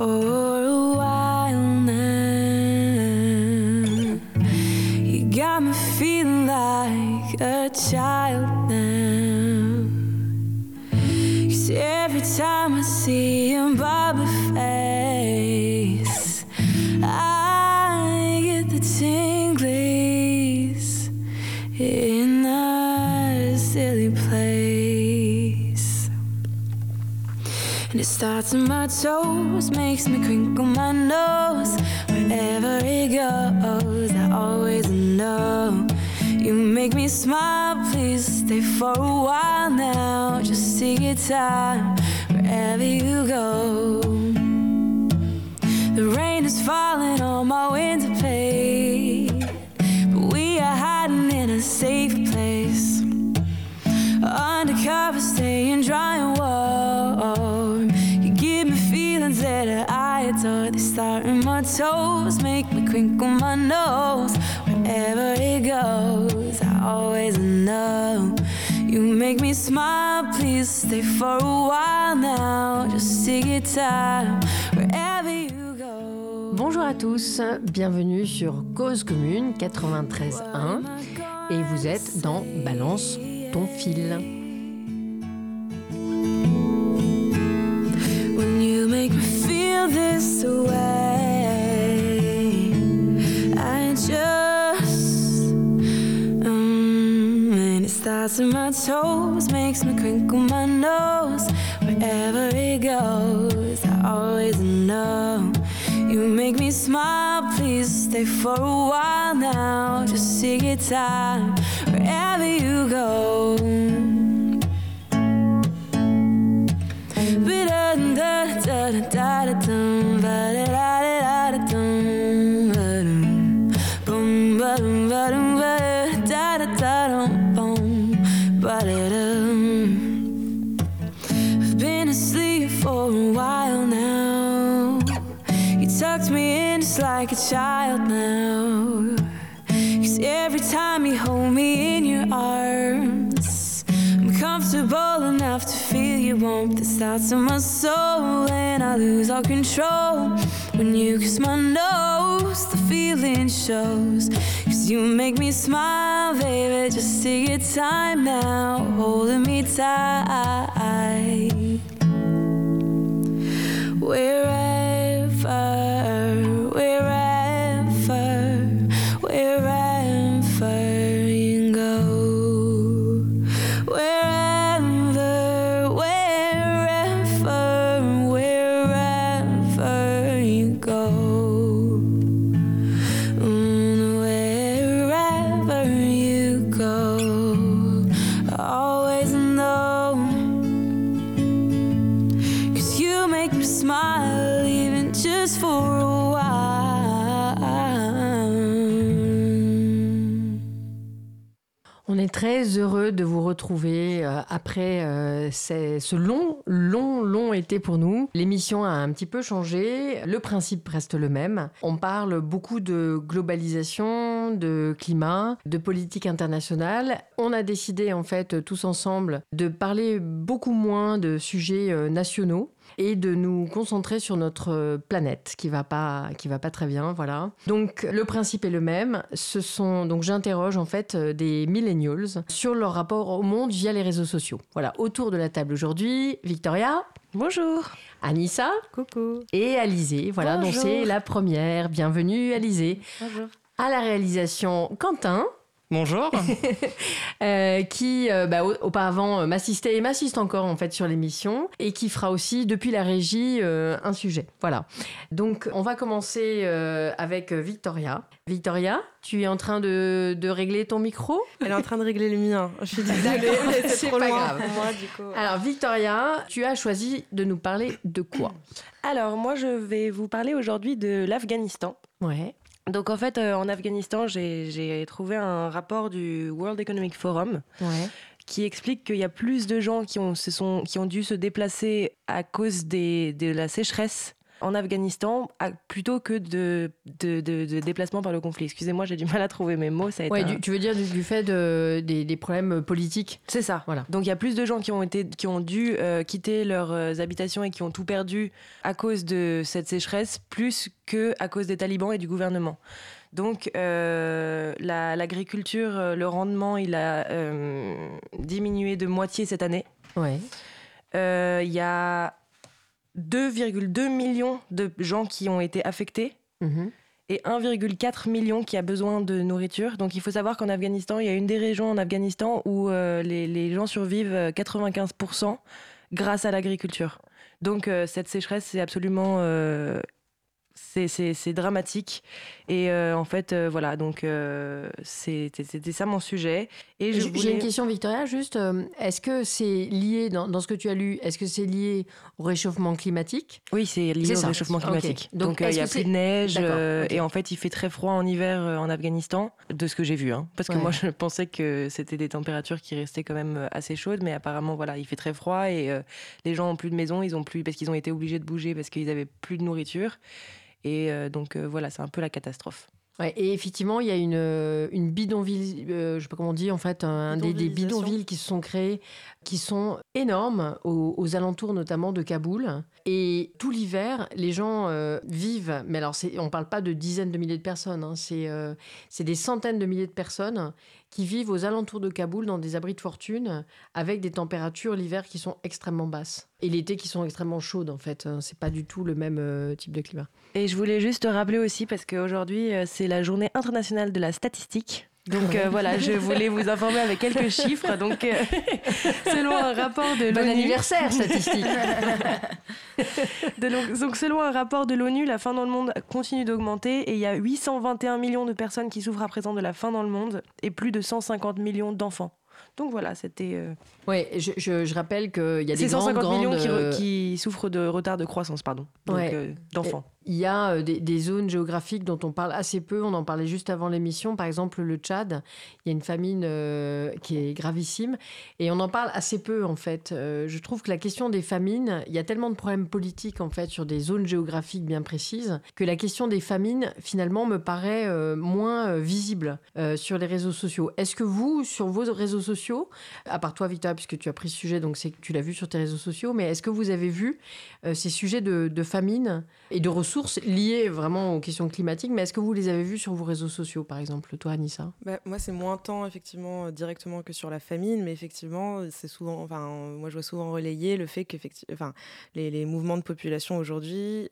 for In my toes, makes me crinkle my nose. Wherever it goes, I always know. You make me smile, please stay for a while now. Just take your time smile, please stay for a while now. Just take your time wherever you go. Bonjour à tous, bienvenue sur Cause Commune 93.1 et vous êtes dans Balance ton fil. When you make me feel this way, starts in my toes, makes me crinkle my nose. Wherever it goes, I always know. You make me smile, please stay for a while now. Just take your time wherever you go. I've starts in my soul. And I lose all control when you kiss my nose. The feeling shows. Cause you make me smile, baby. Just take your time now, holding me tight. Wherever, très heureux de vous retrouver euh, après euh, ce long, long, long été pour nous. L'émission a un petit peu changé, le principe reste le même. On parle beaucoup de globalisation, de climat, de politique internationale. On a décidé en fait tous ensemble de parler beaucoup moins de sujets euh, nationaux et de nous concentrer sur notre euh, planète qui va pas qui va pas très bien voilà. Donc le principe est le même. Ce sont donc j'interroge en fait euh, des millennials sur leur rapport au monde via les réseaux sociaux. Voilà autour de la table aujourd'hui Victoria. Bonjour. Anissa. Coucou. et Alizé. Voilà donc c'est la première. Bienvenue Alizé. Bonjour. à la réalisation Quentin Bonjour. euh, qui euh, bah, au- auparavant euh, m'assistait et m'assiste encore en fait sur l'émission et qui fera aussi depuis la régie euh, un sujet. Voilà. Donc on va commencer euh, avec Victoria. Victoria, tu es en train de, de régler ton micro? Elle est en train de régler le mien. Je suis désolée, c'est c'est trop pas loin grave. pour moi du coup. Alors Victoria, tu as choisi de nous parler de quoi? Alors moi je vais vous parler aujourd'hui de l'Afghanistan. Ouais. Donc en fait euh, en Afghanistan j'ai trouvé un rapport du World Economic Forum Ouais. qui explique qu'il y a plus de gens qui ont, se sont, qui ont dû se déplacer à cause des, de la sécheresse en Afghanistan plutôt que de, de, de, déplacement par le conflit. Excusez-moi, j'ai du mal à trouver mes mots. Ça ouais, tu veux dire du, fait de, des, problèmes politiques C'est ça. Voilà. Donc il y a plus de gens qui ont, été, qui ont dû euh, quitter leurs euh, habitations et qui ont tout perdu à cause de cette sécheresse, plus que à cause des talibans et du gouvernement. Donc euh, l'agriculture, le rendement, il a diminué de moitié cette année. Ouais. Il y a 2,2 millions de gens qui ont été affectés mhm. et 1,4 million qui a besoin de nourriture. Donc il faut savoir qu'en Afghanistan, il y a une des régions en Afghanistan où euh, les, gens survivent 95% euh, grâce à l'agriculture. Donc euh, cette sécheresse, c'est absolument c'est dramatique. Et euh, en fait, euh, voilà, donc euh, c'était ça mon sujet. Et J'ai une question, Victoria, juste. Est-ce que c'est lié, dans, ce que tu as lu, est-ce que c'est lié au réchauffement climatique? Oui, c'est lié au réchauffement climatique. Donc, il y a plus de neige. Et en fait, il fait très froid en hiver en Afghanistan, de ce que j'ai vu. Hein. parce que moi, je pensais que c'était des températures qui restaient quand même assez chaudes. Mais apparemment, voilà, il fait très froid. Et les gens ont plus de maison, ils ont plus, parce qu'ils ont été obligés de bouger parce qu'ils avaient plus de nourriture. Et euh, donc euh, voilà, c'est un peu la catastrophe. Ouais, et effectivement, il y a une, euh, une bidonville, je je sais pas comment on dit, en fait, un des, des, bidonvilles qui se sont créés, qui sont énormes, aux, alentours notamment de Kaboul. Et tout l'hiver, les gens vivent, mais alors on ne parle pas de dizaines de milliers de personnes, hein, c'est des centaines de milliers de personnes qui vivent aux alentours de Kaboul dans des abris de fortune avec des températures l'hiver qui sont extrêmement basses et l'été qui sont extrêmement chaudes en fait. Hein. C'est pas du tout le même euh, type de climat. Et je voulais juste rappeler aussi parce qu'aujourd'hui euh, c'est la journée internationale de la statistique. Donc euh, voilà, je voulais vous informer avec quelques chiffres. Donc, selon un rapport de l'ONU. Bon anniversaire, statistique Donc, selon un rapport de l'ONU, la faim dans le monde continue d'augmenter et il y a 821 millions de personnes qui souffrent à présent de la faim dans le monde et plus de 150 millions d'enfants. Donc voilà, c'était. Euh, oui, je, je, rappelle qu'il y a des 150 millions qui, euh, qui, souffrent de retard de croissance, pardon, euh, d'enfants. Il y a des, zones géographiques dont on parle assez peu. On en parlait juste avant l'émission. Par exemple, le Tchad. Il y a une famine qui est gravissime et on en parle assez peu en fait. je trouve que la question des famines, il y a tellement de problèmes politiques en fait sur des zones géographiques bien précises que la question des famines finalement me paraît moins visible sur les réseaux sociaux. Est-ce que vous, sur vos réseaux sociaux à part toi, Victoria, puisque tu as pris ce sujet, donc c'est que tu l'as vu sur tes réseaux sociaux, mais est-ce que vous avez vu euh, ces sujets de, famine et de ressources liés vraiment aux questions climatiques, mais est-ce que vous les avez vus sur vos réseaux sociaux, par exemple, toi, Anissa? Bah, Moi, c'est moins temps, effectivement, euh, directement que sur la famine, mais effectivement, c'est souvent, enfin, moi, je vois souvent relayer le fait que enfin, les, les, mouvements de population aujourd'hui,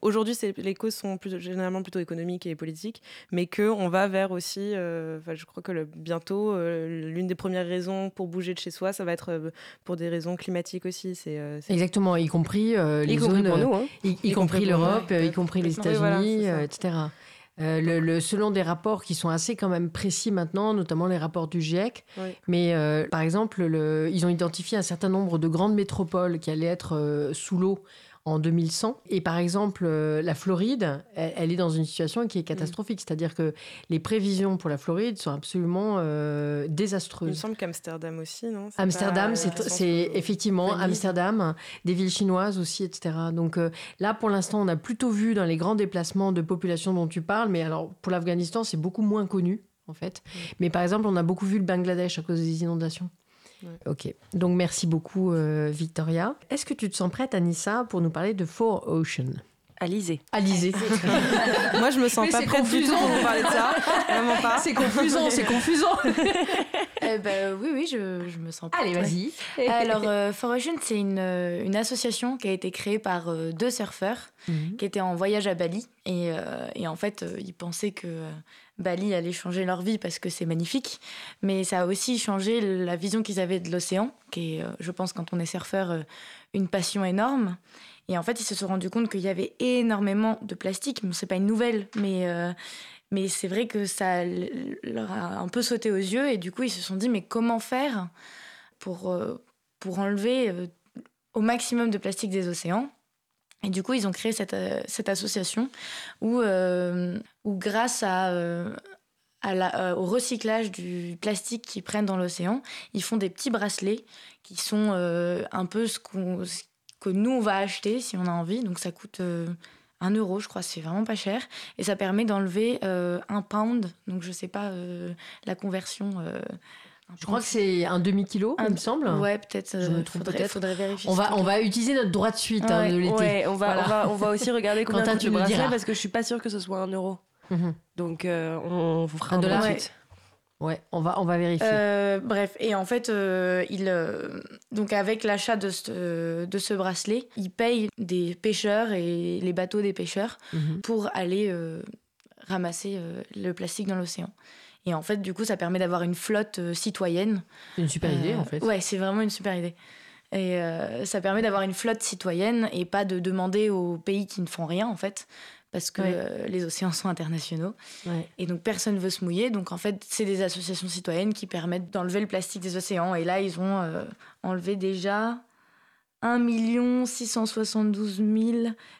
aujourd'hui, les causes sont plus, généralement plutôt économiques et politiques, mais qu'on va vers aussi, euh, je crois que le, bientôt, l'une des premières première raison pour bouger de chez soi, ça va être euh, pour des raisons climatiques aussi. C'est euh, Exactement, y compris euh, les zones, pour nous, hein. y, compris l'Europe, y compris les États-Unis, etc. le, selon des rapports qui sont assez quand même précis maintenant, notamment les rapports du GIEC. Mais par exemple, le, ils ont identifié un certain nombre de grandes métropoles qui allaient être sous l'eau en 2100. Et par exemple, euh, la Floride, elle, est dans une situation qui est catastrophique. C'est-à-dire que les prévisions pour la Floride sont absolument euh, désastreuses. Il me semble qu'Amsterdam aussi, non? Amsterdam, c'est effectivement Amsterdam, des villes chinoises aussi, etc. Donc euh, là, pour l'instant, on a plutôt vu dans les grands déplacements de population dont tu parles, mais alors pour l'Afghanistan, c'est beaucoup moins connu. En fait. Mais par exemple, on a beaucoup vu le Bangladesh à cause des inondations. Ok. Donc merci beaucoup, euh, Victoria. Est-ce que tu te sens prête, Anissa, pour nous parler de Four Ocean? Alizé. Alizé. Moi, je me sens pas prête du tout pour vous parler de ça. Vraiment pas. C'est confusant, c'est confusant. eh ben, oui, oui, je, je me sens prête. Allez, vas-y. Alors, euh, For Ocean, c'est une, euh, une, association qui a été créée par deux surfeurs mhm. qui étaient en voyage à Bali. Et, et en fait, ils pensaient que Bali allait changer leur vie parce que c'est magnifique, mais ça a aussi changé la vision qu'ils avaient de l'océan, qui est, euh, je pense, quand on est surfeur, euh, une passion énorme. Et en fait, ils se sont rendus compte qu'il y avait énormément de plastique. Bon, c'est pas une nouvelle, mais, euh, mais c'est vrai que ça leur a un peu sauté aux yeux. Et du coup, ils se sont dit, mais comment faire pour, pour enlever au maximum de plastique des océans et du coup, ils ont créé cette, euh, cette association où, euh, où grâce euh, au recyclage du plastique qu'ils prennent dans l'océan, ils font des petits bracelets qui sont un peu ce que nous, on va acheter si on a envie. Donc ça coûte un euro, je crois, c'est vraiment pas cher. Et ça permet d'enlever un pound. Donc je sais pas la conversion. Je crois que c'est un demi-kilo, il me semble. Ouais, peut-être. Je me trompe peut-être. Faudrait vérifier. On va, on va utiliser notre droit de suite hein, de l'été. Ouais, on va, on, va, on va aussi regarder combien coûte le bracelet parce que je suis pas sûre que ce soit un euro. Mhm. Donc on, vous fera un, dollar. suite. Ouais, on va, on va vérifier. Euh, bref, et en fait, euh, il, euh, donc avec l'achat de, ce, de ce bracelet, il paye des pêcheurs et les bateaux des pêcheurs mhm. pour aller ramasser le plastique dans l'océan. Et en fait, du coup, ça permet d'avoir une flotte citoyenne. C'est une super idée, en fait. Ouais, c'est vraiment une super idée. Et ça permet d'avoir une flotte citoyenne et pas de demander aux pays qui ne font rien, en fait parce que euh, les océans sont internationaux. Et donc personne ne veut se mouiller. Donc en fait, c'est des associations citoyennes qui permettent d'enlever le plastique des océans. Et là, ils ont euh, enlevé déjà 1 672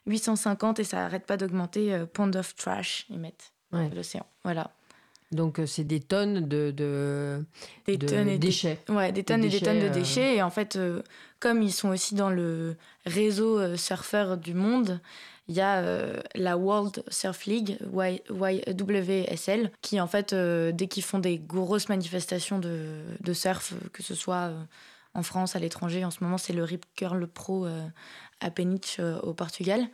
850 et ça n'arrête pas d'augmenter. Euh, Pond of Trash, ils mettent l'océan. Voilà. Donc c'est des tonnes de, de, des tonnes et déchets. ouais, des tonnes et des tonnes de déchets. Et en fait, comme ils sont aussi dans le réseau surfeur du monde, il y a euh, la World Surf League, YWSL, qui en fait, euh, dès qu'ils font des grosses manifestations de, de surf, que ce soit euh, en France, à l'étranger, en ce moment c'est le Rip Curl Pro à Peniche au Portugal,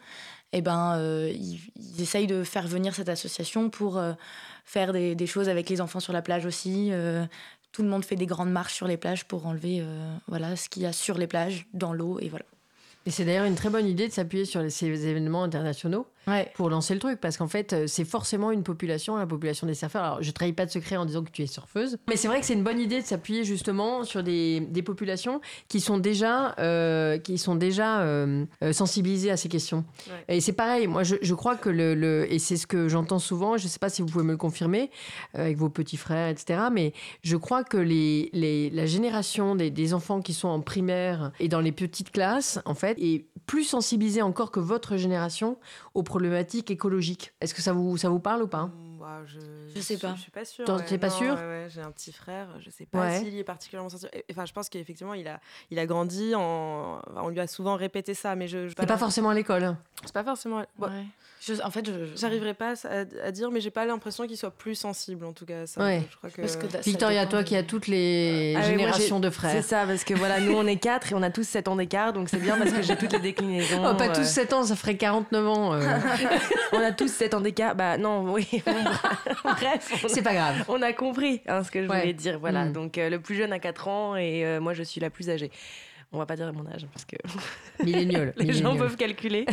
eh ben, ils, essayent de faire venir cette association pour faire des, choses avec les enfants sur la plage aussi. tout le monde fait des grandes marches sur les plages pour enlever voilà, ce qu'il y a sur les plages, dans l'eau, et voilà. Et c'est d'ailleurs une très bonne idée de s'appuyer sur ces événements internationaux pour lancer le truc, parce qu'en fait, euh, c'est forcément une population, la population des surfeurs. Alors, je trahis pas de secret en disant que tu es surfeuse, mais c'est vrai que c'est une bonne idée de s'appuyer justement sur des, des, populations qui sont déjà, euh, qui sont déjà euh, sensibilisées à ces questions. Et c'est pareil, moi, je, je crois que le, le et c'est ce que j'entends souvent, je sais pas si vous pouvez me le confirmer avec vos petits frères, etc., mais je crois que les, les la génération des, des enfants qui sont en primaire et dans les petites classes, en fait, est plus sensibilisée encore que votre génération aux problématiques écologiques. Est-ce que ça vous, ça vous parle ou pas? Mmh, bah, je, je sais pas. Je, suis pas sûre. T'es pas sûre? J'ai un petit frère, je sais pas s'il est particulièrement sensible. Enfin, je pense qu'effectivement, il a, il a grandi, en... on lui a souvent répété ça, mais je. C'est pas, forcément à l'école. C'est pas forcément. En fait, je j'arriverai pas à, dire, mais j'ai pas l'impression qu'il soit plus sensible en tout cas. Ça, je crois que... Parce que Victoria, toi qui as toutes les ah générations de frères. C'est ça, parce que voilà, nous on est quatre et on a tous 7 ans d'écart, donc c'est bien parce que j'ai toutes les déclinaisons. Oh, pas tous 7 ans, ça ferait 49 ans. Euh. on a tous 7 ans d'écart. Bah non, oui. Bref. C'est pas grave. On a compris hein, ce que je voulais dire. Voilà. Mm. Donc euh, le plus jeune a 4 ans et euh, moi je suis la plus âgée. On va pas dire mon âge parce que les gens peuvent calculer.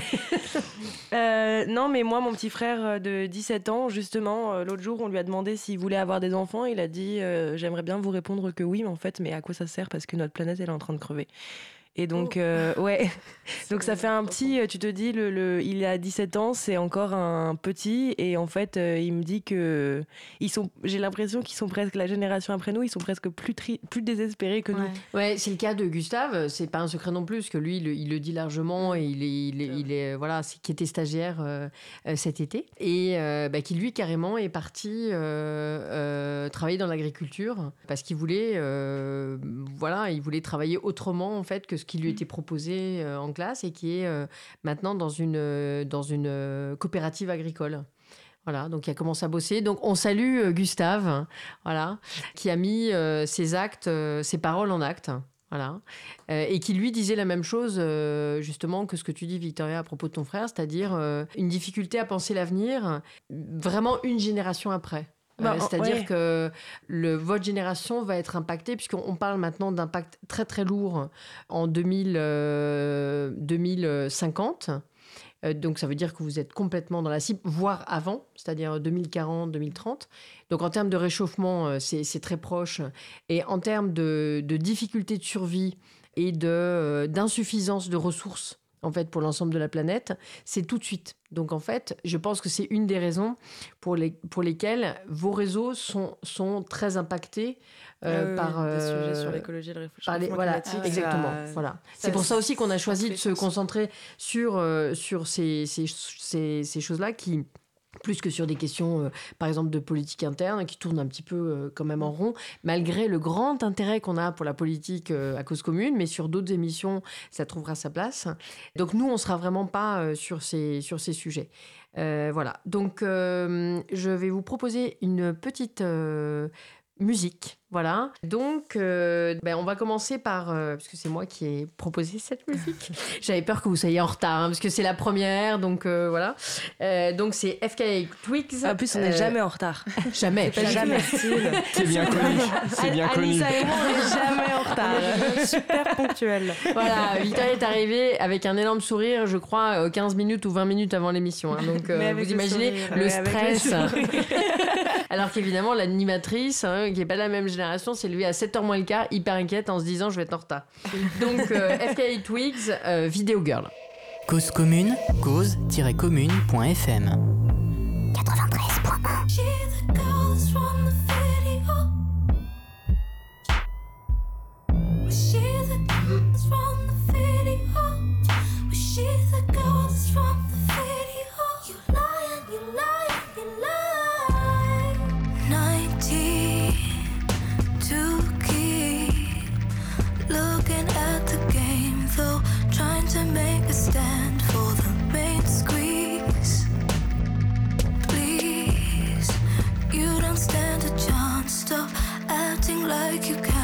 non, mais moi, mon petit frère de 17 ans, justement, l'autre jour, on lui a demandé s'il voulait avoir des enfants. Il a dit J'aimerais bien vous répondre que oui, mais en fait, mais à quoi ça sert? Parce que notre planète, elle est en train de crever. Et donc, oh. euh, ouais. donc ça fait un petit, tu te dis, le, le, il a 17 ans, c'est encore un petit. Et en fait, euh, il me dit que ils sont, j'ai l'impression qu'ils sont presque, la génération après nous, ils sont presque plus, plus désespérés que nous. Ouais, c'est le cas de Gustave. C'est pas un secret non plus, parce que lui, il, le dit largement. Et il est, il est, il est voilà, qui était stagiaire euh, cet été. Et bah, qui, lui, carrément, est parti travailler dans l'agriculture parce qu'il voulait, voilà, il voulait travailler autrement, en fait, que qui lui était proposé euh, en classe et qui est euh, maintenant dans une, euh, dans une coopérative agricole. Voilà, donc il a commencé à bosser. Donc on salue Gustave, voilà, qui a mis ses actes, ses paroles en actes. Voilà. et qui lui disait la même chose, justement, que ce que tu dis, Victoria, à propos de ton frère, c'est-à-dire une difficulté à penser l'avenir vraiment une génération après. Bah, c'est-à-dire que le, votre génération va être impactée, puisqu'on parle maintenant d'impact très très lourd en 2000, 2050. Euh, euh, donc ça veut dire que vous êtes complètement dans la cible, voire avant, c'est-à-dire 2040, 2030. Donc en termes de réchauffement, euh, c'est très proche. Et en termes de, de difficultés de survie et d'insuffisance de ressources en fait pour l'ensemble de la planète, c'est tout de suite. Donc en fait, je pense que c'est une des raisons pour, les, pour lesquelles vos réseaux sont, sont très impactés euh, par des sujets euh, sur l'écologie et le voilà, exactement. voilà. C'est pour ça aussi qu'on a choisi de se concentrer sur, euh, sur ces, ces, ces, ces choses-là qui plus que sur des questions, euh, par exemple, de politique interne, qui tournent un petit peu euh, quand même en rond, malgré le grand intérêt qu'on a pour la politique euh, à cause commune, mais sur d'autres émissions, ça trouvera sa place. Donc nous, on ne sera vraiment pas sur, ces, sur ces sujets. voilà, donc je vais vous proposer une petite musique voilà. Donc, euh, ben, on va commencer par, euh, parce que c'est moi qui ai proposé cette musique. J'avais peur que vous soyez en retard, hein, parce que c'est la première, donc euh, voilà. donc c'est FK Twigs. En plus, on n'est jamais en retard. jamais. jamais. C'est bien connu. C'est bien connu. Alissa et moi, on n'est jamais en retard. Super ponctuel. Voilà, Victoria est arrivée avec un énorme sourire, je crois, 15 minutes ou 20 minutes avant l'émission. Hein. donc, vous imaginez le, stress. Alors qu'évidemment, l'animatrice, hein, qui n'est pas la même génération, c'est lui à 7h moins le quart, hyper inquiète en se disant je vais être en retard. Donc euh, FKI Twigs, euh, Video Girl. Cause commune, cause-commune.fm 93.1 like you can.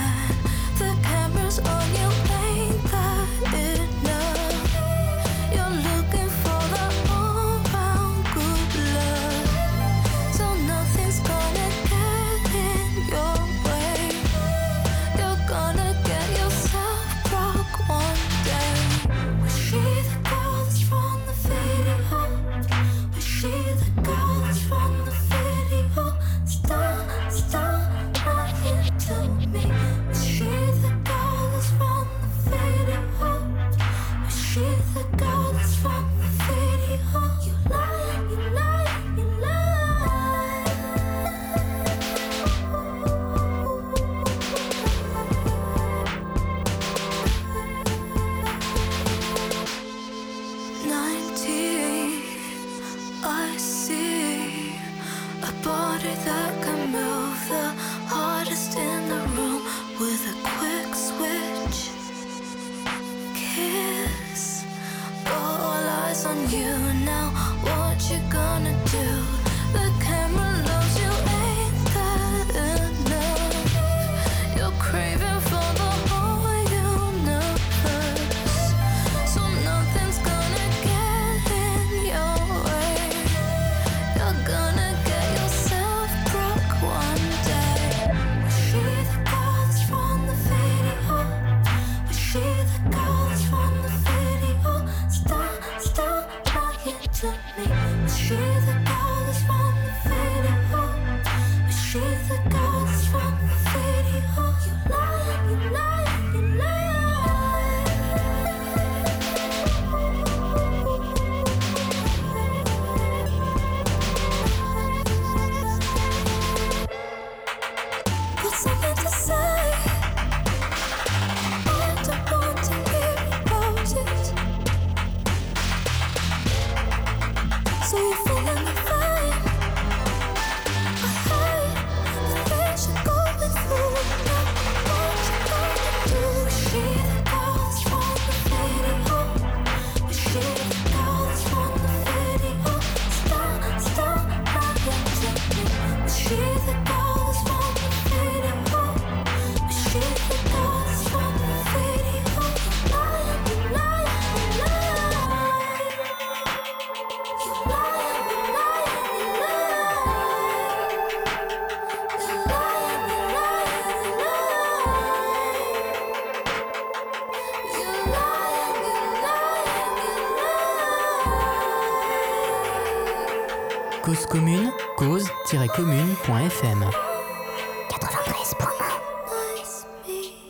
truth God.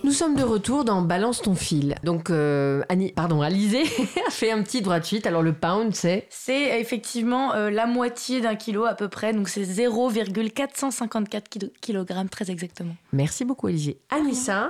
Nous sommes de retour dans Balance ton fil. Donc, euh, Annie, pardon, Alizé a fait un petit droit de suite. Alors, le pound, c'est C'est effectivement euh, la moitié d'un kilo à peu près. Donc, c'est 0,454 kg très exactement. Merci beaucoup, Alizé. Anissa,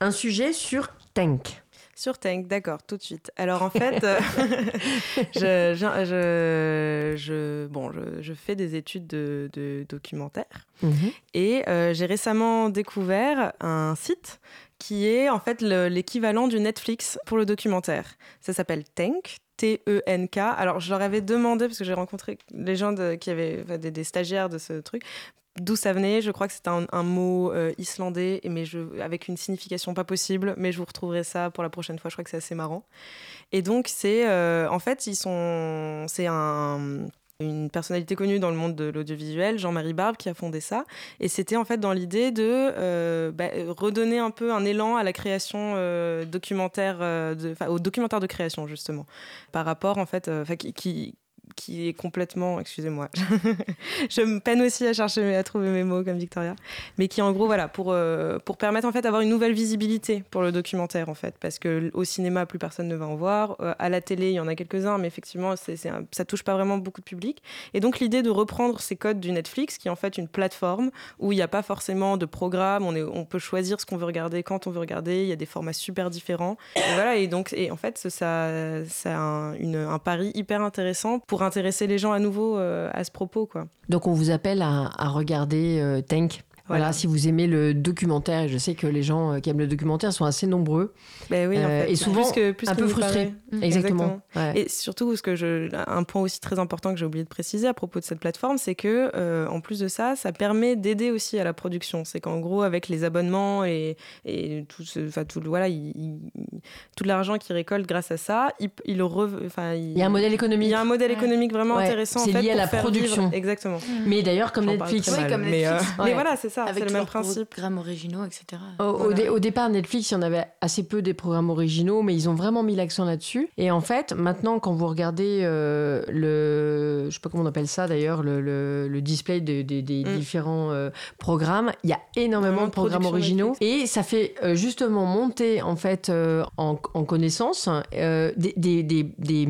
un sujet sur Tank. Sur Tank, d'accord, tout de suite. Alors en fait, euh, je, je, bon, je, fais des études de, documentaire mhm. et euh, j'ai récemment découvert un site qui est en fait l'équivalent du Netflix pour le documentaire. Ça s'appelle Tank, T-E-N-K. Alors, je leur avais demandé, parce que j'ai rencontré les gens qui avaient des, stagiaires de ce truc, d'où ça venait. Je crois que c'était un, mot euh, islandais, mais avec une signification pas possible. Mais je vous retrouverai ça pour la prochaine fois. Je crois que c'est assez marrant. Et donc, c'est euh, en fait, ils sont, c'est un une personnalité connue dans le monde de l'audiovisuel, Jean-Marie Barbe, qui a fondé ça. Et c'était en fait dans l'idée de euh, bah, redonner un peu un élan à la création documentaire, de, au documentaire de création justement, par rapport en fait, est complètement, excusez-moi, je me peine aussi à chercher, à trouver mes mots comme Victoria, mais qui en gros, voilà, pour, euh, pour permettre en fait d'avoir une nouvelle visibilité pour le documentaire en fait, parce que au cinéma, plus personne ne va en voir, euh, à la télé, il y en a quelques-uns, mais effectivement, c'est, c'est ça touche pas vraiment beaucoup de public. Et donc l'idée de reprendre ces codes du Netflix, qui est en fait une plateforme où il n'y a pas forcément de programme, on, est, on peut choisir ce qu'on veut regarder quand on veut regarder, il y a des formats super différents, et voilà, et donc, et en fait, ça, ça a un, un pari hyper intéressant pour intéresser les gens à nouveau euh, à ce propos. Quoi. Donc on vous appelle à, regarder euh, Tank? Voilà. si vous aimez le documentaire, et je sais que les gens euh, qui aiment le documentaire sont assez nombreux. Ben oui, en fait. Et souvent un peu frustrés. Exactement. Et surtout, ce que je, un point aussi très important que j'ai oublié de préciser à propos de cette plateforme, c'est que en plus de ça, ça permet d'aider aussi à la production. C'est qu'en gros, avec les abonnements et, et tout, ce, tout, voilà, il, tout l'argent qu'ils récoltent grâce à ça, il, il, il, y a un modèle économique. Il y a un modèle économique vraiment intéressant. C'est lié à la production. Exactement. Mais d'ailleurs, comme Netflix. Oui, comme mais, Netflix. mais voilà, c'est ça. Avec le même principe. programmes originaux, etc. Au, départ, Netflix, il y en avait assez peu des programmes originaux, mais ils ont vraiment mis l'accent là-dessus. Et en fait, maintenant, quand vous regardez euh, le. Je sais pas comment on appelle ça d'ailleurs, le, le, display des mm. différents euh, programmes, il y a énormément de programmes originaux. Et ça fait euh, justement monter, en fait, en, en, connaissance des, des, des,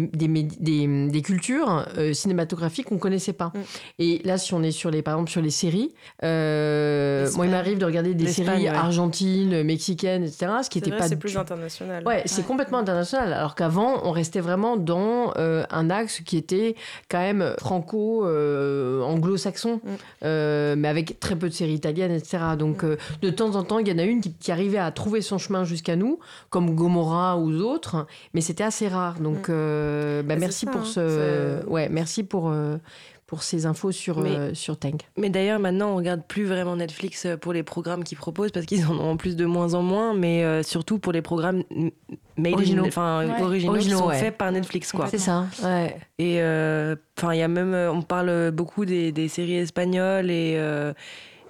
des, cultures cinématographiques qu'on connaissait pas. Mm. Et là, si on est sur les, par exemple, sur les séries, euh, moi, il m'arrive de regarder des séries argentines, mexicaines, etc. Ce qui n'était pas. C'est plus international. Ouais, c'est complètement international. Alors qu'avant, on restait vraiment dans euh, un axe qui était quand même franco-anglo-saxon, euh, mm. mais avec très peu de séries italiennes, etc. Donc, mm. de temps en temps, il y en a une qui, arrivait à trouver son chemin jusqu'à nous, comme Gomorrah ou d'autres, mais c'était assez rare. Donc, mm. bah, merci, pour ce... ouais, merci pour pour ces infos sur, euh, sur Tank. Mais d'ailleurs, maintenant, on regarde plus vraiment Netflix euh, pour les programmes qu'ils proposent parce qu'ils en ont en plus de moins en moins, mais euh, surtout pour les programmes originaux, enfin originaux, qui sont faits par Netflix, quoi. C'est ça. Ouais. Et enfin, il y a même, on parle beaucoup des, des séries espagnoles et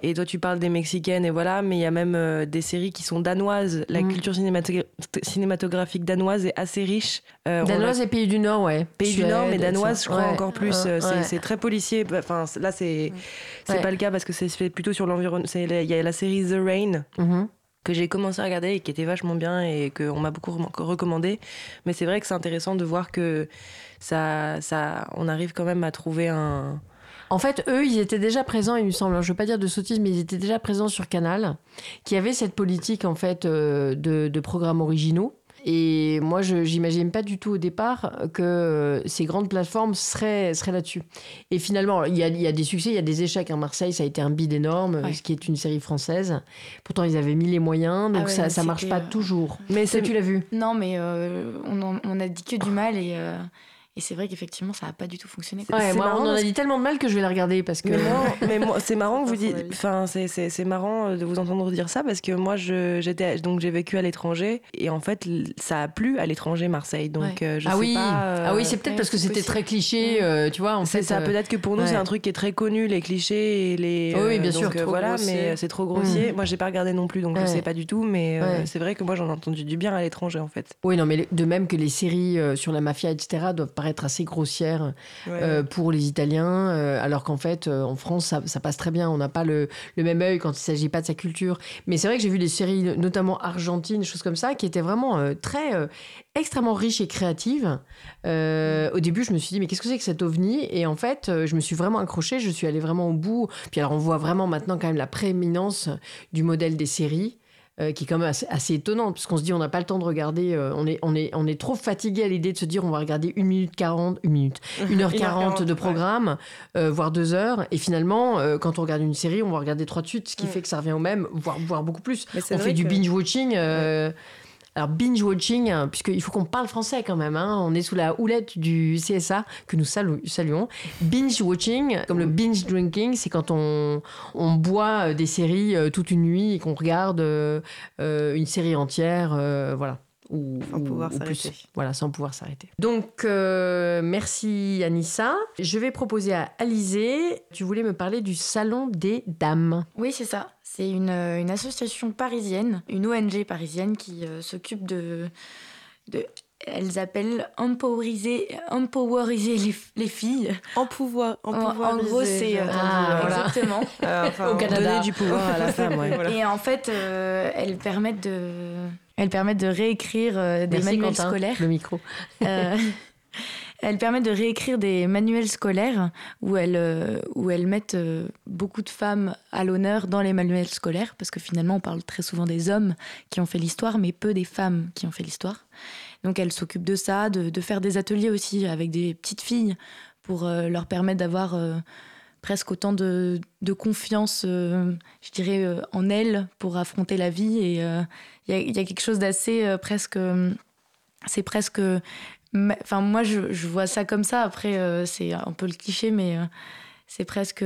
et toi, tu parles des mexicaines et voilà, mais il y a même euh, des séries qui sont danoises. La mm. culture cinématographique danoise est assez riche. Euh, danoise et Pays du Nord, ouais. Pays du Nord, mais danoise, je crois encore plus. Euh, c'est très policier. Enfin, là, c'est c'est pas le cas parce que c'est fait plutôt sur l'environnement. Il y a la série The Rain. Mm-hmm. que j'ai commencé à regarder et qui était vachement bien et qu'on m'a beaucoup recommandé. Mais c'est vrai que c'est intéressant de voir que ça, ça, on arrive quand même à trouver un, en fait, eux, ils étaient déjà présents, il me semble. Je ne veux pas dire de sottises, mais ils étaient déjà présents sur Canal, qui avait cette politique en fait euh, de, programmes originaux. Et moi, je n'imagine pas du tout au départ que euh, ces grandes plateformes seraient, seraient là-dessus. Et finalement, il y, a, des succès, il y a des échecs. en Marseille, ça a été un bid énorme, ce qui est une série française. Pourtant, ils avaient mis les moyens, donc ah ça ne marche pas euh, toujours. Mais ça, tu l'as vu? Non, mais on, on, a dit que du mal et et c'est vrai qu'effectivement, ça n'a pas du tout fonctionné. Ouais, moi, on en a dit tellement de mal que je vais la regarder parce que. Mais, moi, c'est marrant que vous dites. Enfin, c'est marrant de vous entendre dire ça parce que moi, j'étais donc j'ai vécu à l'étranger et en fait, ça a plu à l'étranger Marseille. Donc, euh, je ah, sais oui. pas, ah oui, c'est peut-être parce que c'était très cliché, euh, tu vois. En fait, ça. Euh, peut-être que pour nous, c'est un truc qui est très connu, les clichés et les. oui, bien sûr. voilà, mais c'est trop grossier. Mm. Moi, j'ai pas regardé non plus, donc je sais pas du tout. Mais c'est vrai que moi, j'en ai entendu du bien à l'étranger, en fait. Oui, non, mais de même que les séries sur la mafia, etc., doivent paraître assez grossières euh, pour les Italiens, euh, alors qu'en fait, euh, en France, ça, passe très bien. On n'a pas le, même œil quand il ne s'agit pas de sa culture. Mais c'est vrai que j'ai vu des séries, notamment argentines, choses comme ça, qui étaient vraiment très extrêmement riches et créatives. au début, je me suis dit, mais qu'est-ce que c'est que cet ovni? Et en fait, je me suis vraiment accrochée, je suis allée vraiment au bout. Puis alors, on voit vraiment maintenant quand même la prééminence du modèle des séries. Euh, qui est quand même assez, étonnante, puisqu'on se dit on n'a pas le temps de regarder, euh, on, est, on, est, on est trop fatigué à l'idée de se dire on va regarder 1 minute 40, 1 minute, 1h40 de programme, euh, voire 2 heures, et finalement, quand on regarde une série, on va regarder 3 de suite, ce qui fait que ça revient au même, voire, voire beaucoup plus. On fait du binge-watching. Alors, binge-watching, hein, puisqu'il faut qu'on parle français quand même, hein. on est sous la houlette du CSA, que nous saluons. Binge-watching, comme le binge-drinking, c'est quand on, on boit euh, des séries euh, toute une nuit et qu'on regarde euh, une série entière, voilà ou, sans pouvoir s'arrêter. Voilà, sans pouvoir s'arrêter. Donc, euh, merci Anissa. Je vais proposer à Alizé, tu voulais me parler du Salon des Dames. Oui, c'est ça. C'est une, euh, une, association parisienne, une ONG parisienne qui euh, s'occupe de, de elles appellent empoweriser, empoweriser les, les filles. Empouvoir, en, en gros, c'est ah, exactement Au Canada. donner du pouvoir à la femme. Et en fait, elles permettent de elles permettent de réécrire euh, des manuels scolaires. Le micro. euh, elles permettent de réécrire des manuels scolaires où elles, euh, où elles mettent euh, beaucoup de femmes à l'honneur dans les manuels scolaires, parce que finalement, on parle très souvent des hommes qui ont fait l'histoire, mais peu des femmes qui ont fait l'histoire. Donc elles s'occupent de ça, de, de, faire des ateliers aussi avec des petites filles pour leur permettre d'avoir presque autant de, confiance, je dirais, en elles pour affronter la vie et il y, a quelque chose d'assez euh, presque. Euh, c'est presque. Enfin, moi, je, vois ça comme ça. Après, euh, c'est un peu le cliché, mais c'est presque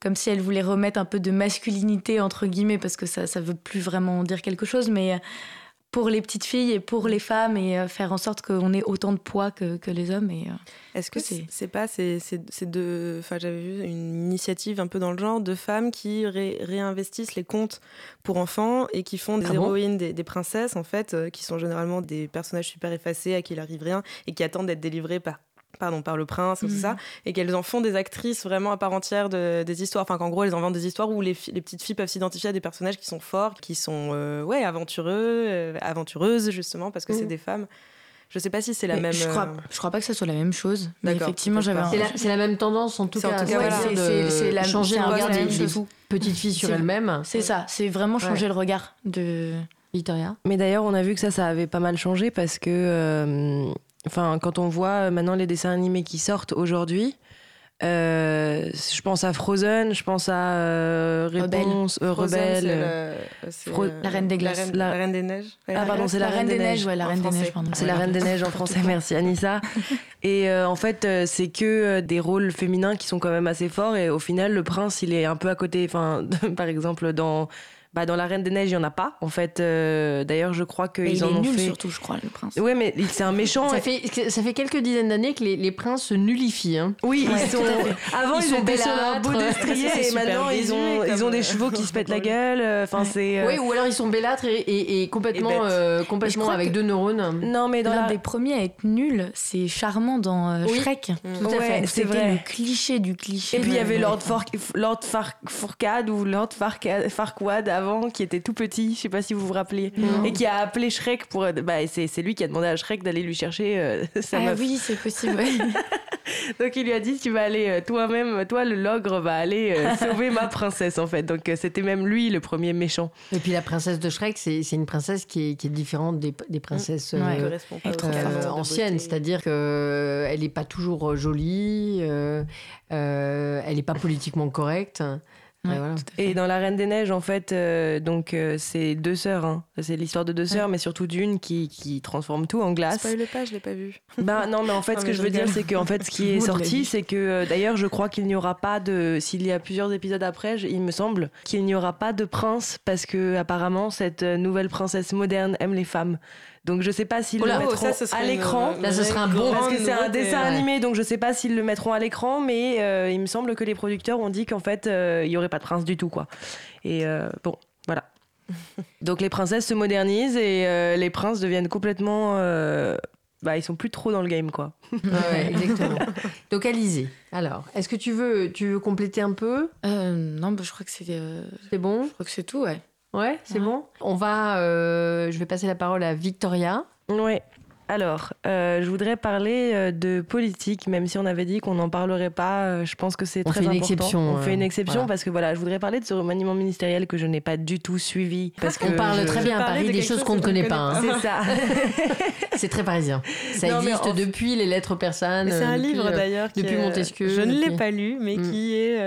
comme si elle voulait remettre un peu de masculinité, entre guillemets, parce que ça ne veut plus vraiment dire quelque chose, mais pour les petites filles et pour les femmes et euh, faire en sorte qu'on ait autant de poids que, que les hommes. Et, euh, Est-ce que c'est pas, c'est de, enfin j'avais vu une initiative un peu dans le genre de femmes qui réinvestissent les contes pour enfants et qui font des ah héroïnes, des, des, princesses en fait, euh, qui sont généralement des personnages super effacés à qui il arrive rien et qui attendent d'être délivrés par pardon, par le prince, mm. ça, et qu'elles en font des actrices vraiment à part entière de, des histoires. Enfin, qu'en gros, elles inventent des histoires où les, les, petites filles peuvent s'identifier à des personnages qui sont forts, qui sont, euh, ouais, aventureux, euh, aventureuses, justement, parce que c'est mm. des femmes. Je sais pas si c'est la même. Je crois, euh, je crois pas que ça soit la même chose. Mais effectivement, j'avais. C'est la, même tendance en tout cas. c'est la changer le regard des, petites filles sur elles-mêmes. C'est ça. C'est vraiment changer le regard de Victoria. Mais d'ailleurs, on a vu que ça, ça avait pas mal changé parce que Enfin, quand on voit euh, maintenant les dessins animés qui sortent aujourd'hui, euh, je pense à Frozen, je pense à euh, Réponse, Rebelle, la Reine des Glaces, la, Reine des Neiges. ah pardon, c'est la, Reine des Neiges, ouais, la Reine des Neiges, C'est la Reine des Neiges en français, merci Anissa. et en fait, c'est que des rôles féminins qui sont quand même assez forts et au final, le prince, il est un peu à côté. Enfin, par exemple, dans bah, dans la Reine des Neiges, il n'y en a pas. En fait, euh, d'ailleurs, je crois qu'ils en ont nul, fait. surtout, je crois, le prince. Oui, mais c'est un méchant. ça, fait, ça fait quelques dizaines d'années que les, les, princes se nullifient. Hein. Oui, ils sont. Avant, ils, étaient sur un beau destrier et maintenant, ils ont, ils ont des chevaux qui se pètent la gueule. Euh, enfin, c'est. Euh, oui, ou alors ils sont bellâtres et, et, complètement, complètement avec deux neurones. Non, mais dans l'un des premiers à être nul, c'est charmant dans Shrek. Tout à fait. C'est vrai. le cliché du cliché. Et puis il y avait Lord, Lord Farquaad ou Lord Farquaad avant qui était tout petit, je sais pas si vous vous rappelez, et qui a appelé Shrek pour. Bah, c'est lui qui a demandé à Shrek d'aller lui chercher euh, sa ah oui, c'est possible. Donc il lui a dit tu vas aller euh, toi-même, toi le logre va aller euh, sauver ma princesse en fait. Donc c'était même lui le premier méchant. Et puis la princesse de Shrek, c'est une princesse qui est, qui est, différente des, des princesses anciennes, c'est-à-dire qu'elle n'est pas toujours jolie, elle n'est pas politiquement correcte et dans La Reine des Neiges, en fait, euh, donc euh, c'est deux sœurs. Hein. C'est l'histoire de deux sœurs, mais surtout d'une qui, qui, transforme tout en glace. Spoil pas, je l'ai pas vu. Bah non, mais en fait, ce que je veux dire, c'est qu'en fait, ce qui est sorti, c'est que euh, d'ailleurs, je crois qu'il n'y aura pas de. S'il y a plusieurs épisodes après, il me semble qu'il n'y aura pas de prince parce que apparemment cette nouvelle princesse moderne aime les femmes. Donc je sais pas s'ils le mettront à l'écran. Là, ce sera un bon. Parce que c'est un dessin animé, donc je sais pas s'ils le mettront à l'écran, mais euh, il me semble que les producteurs ont dit qu'en fait, euh, il y aurait pas de prince du tout, quoi. Et euh, bon, voilà. donc les princesses se modernisent et les princes deviennent complètement. bah, ils sont plus trop dans le game, quoi. ouais, exactement. Donc Alizé, alors, est-ce que tu veux, tu veux compléter un peu? Non, bah, je crois que c'est. C'est bon? Je crois que c'est tout, ouais. Ouais, c'est bon. On va, euh, je vais passer la parole à Victoria. Ouais. Alors, euh, je voudrais parler euh, de politique, même si on avait dit qu'on n'en parlerait pas. Euh, je pense que c'est très important. Exception, on fait une exception parce que voilà, je voudrais parler de ce remaniement ministériel que je n'ai pas du tout suivi. Parce qu'on parle très bien à Paris des choses qu'on ne connaît pas. Hein. C'est ça. c'est très parisien. Ça existe depuis les lettres persanes. C'est un livre d'ailleurs. Depuis Montesquieu. Je ne l'ai pas lu, mais mm. qui est,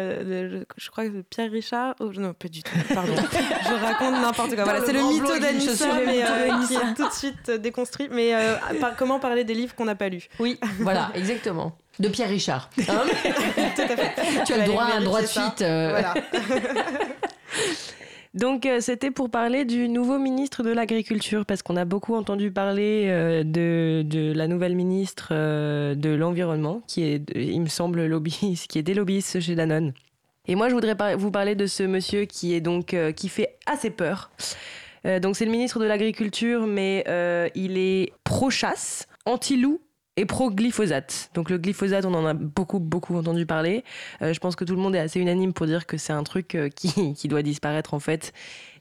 je crois, de Pierre Richard. Oh, non, pas du tout. Pardon. je raconte n'importe quoi. Voilà, c'est le mytho d'Anissa, mais qui est tout de suite déconstruit. Mais comment parler des livres qu'on n'a pas lus. Oui, voilà, exactement. De Pierre Richard. Hein Tout à fait. Tu as le droit à un droit de suite. Euh. Voilà. Donc euh, c'était pour parler du nouveau ministre de l'Agriculture, parce qu'on a beaucoup entendu parler euh, de, de, la nouvelle ministre de l'Environnement, qui est, il me semble, lobbyiste, qui est des lobbyistes chez Danone. Et moi, je voudrais vous parler de ce monsieur qui est donc qui fait assez peur. Euh, donc c'est le ministre de l'Agriculture, mais euh, il est pro-chasse, anti-loup et pro-glyphosate. Donc le glyphosate, on en a beaucoup, beaucoup entendu parler. Euh, je pense que tout le monde est assez unanime pour dire que c'est un truc qui, qui, doit disparaître en fait.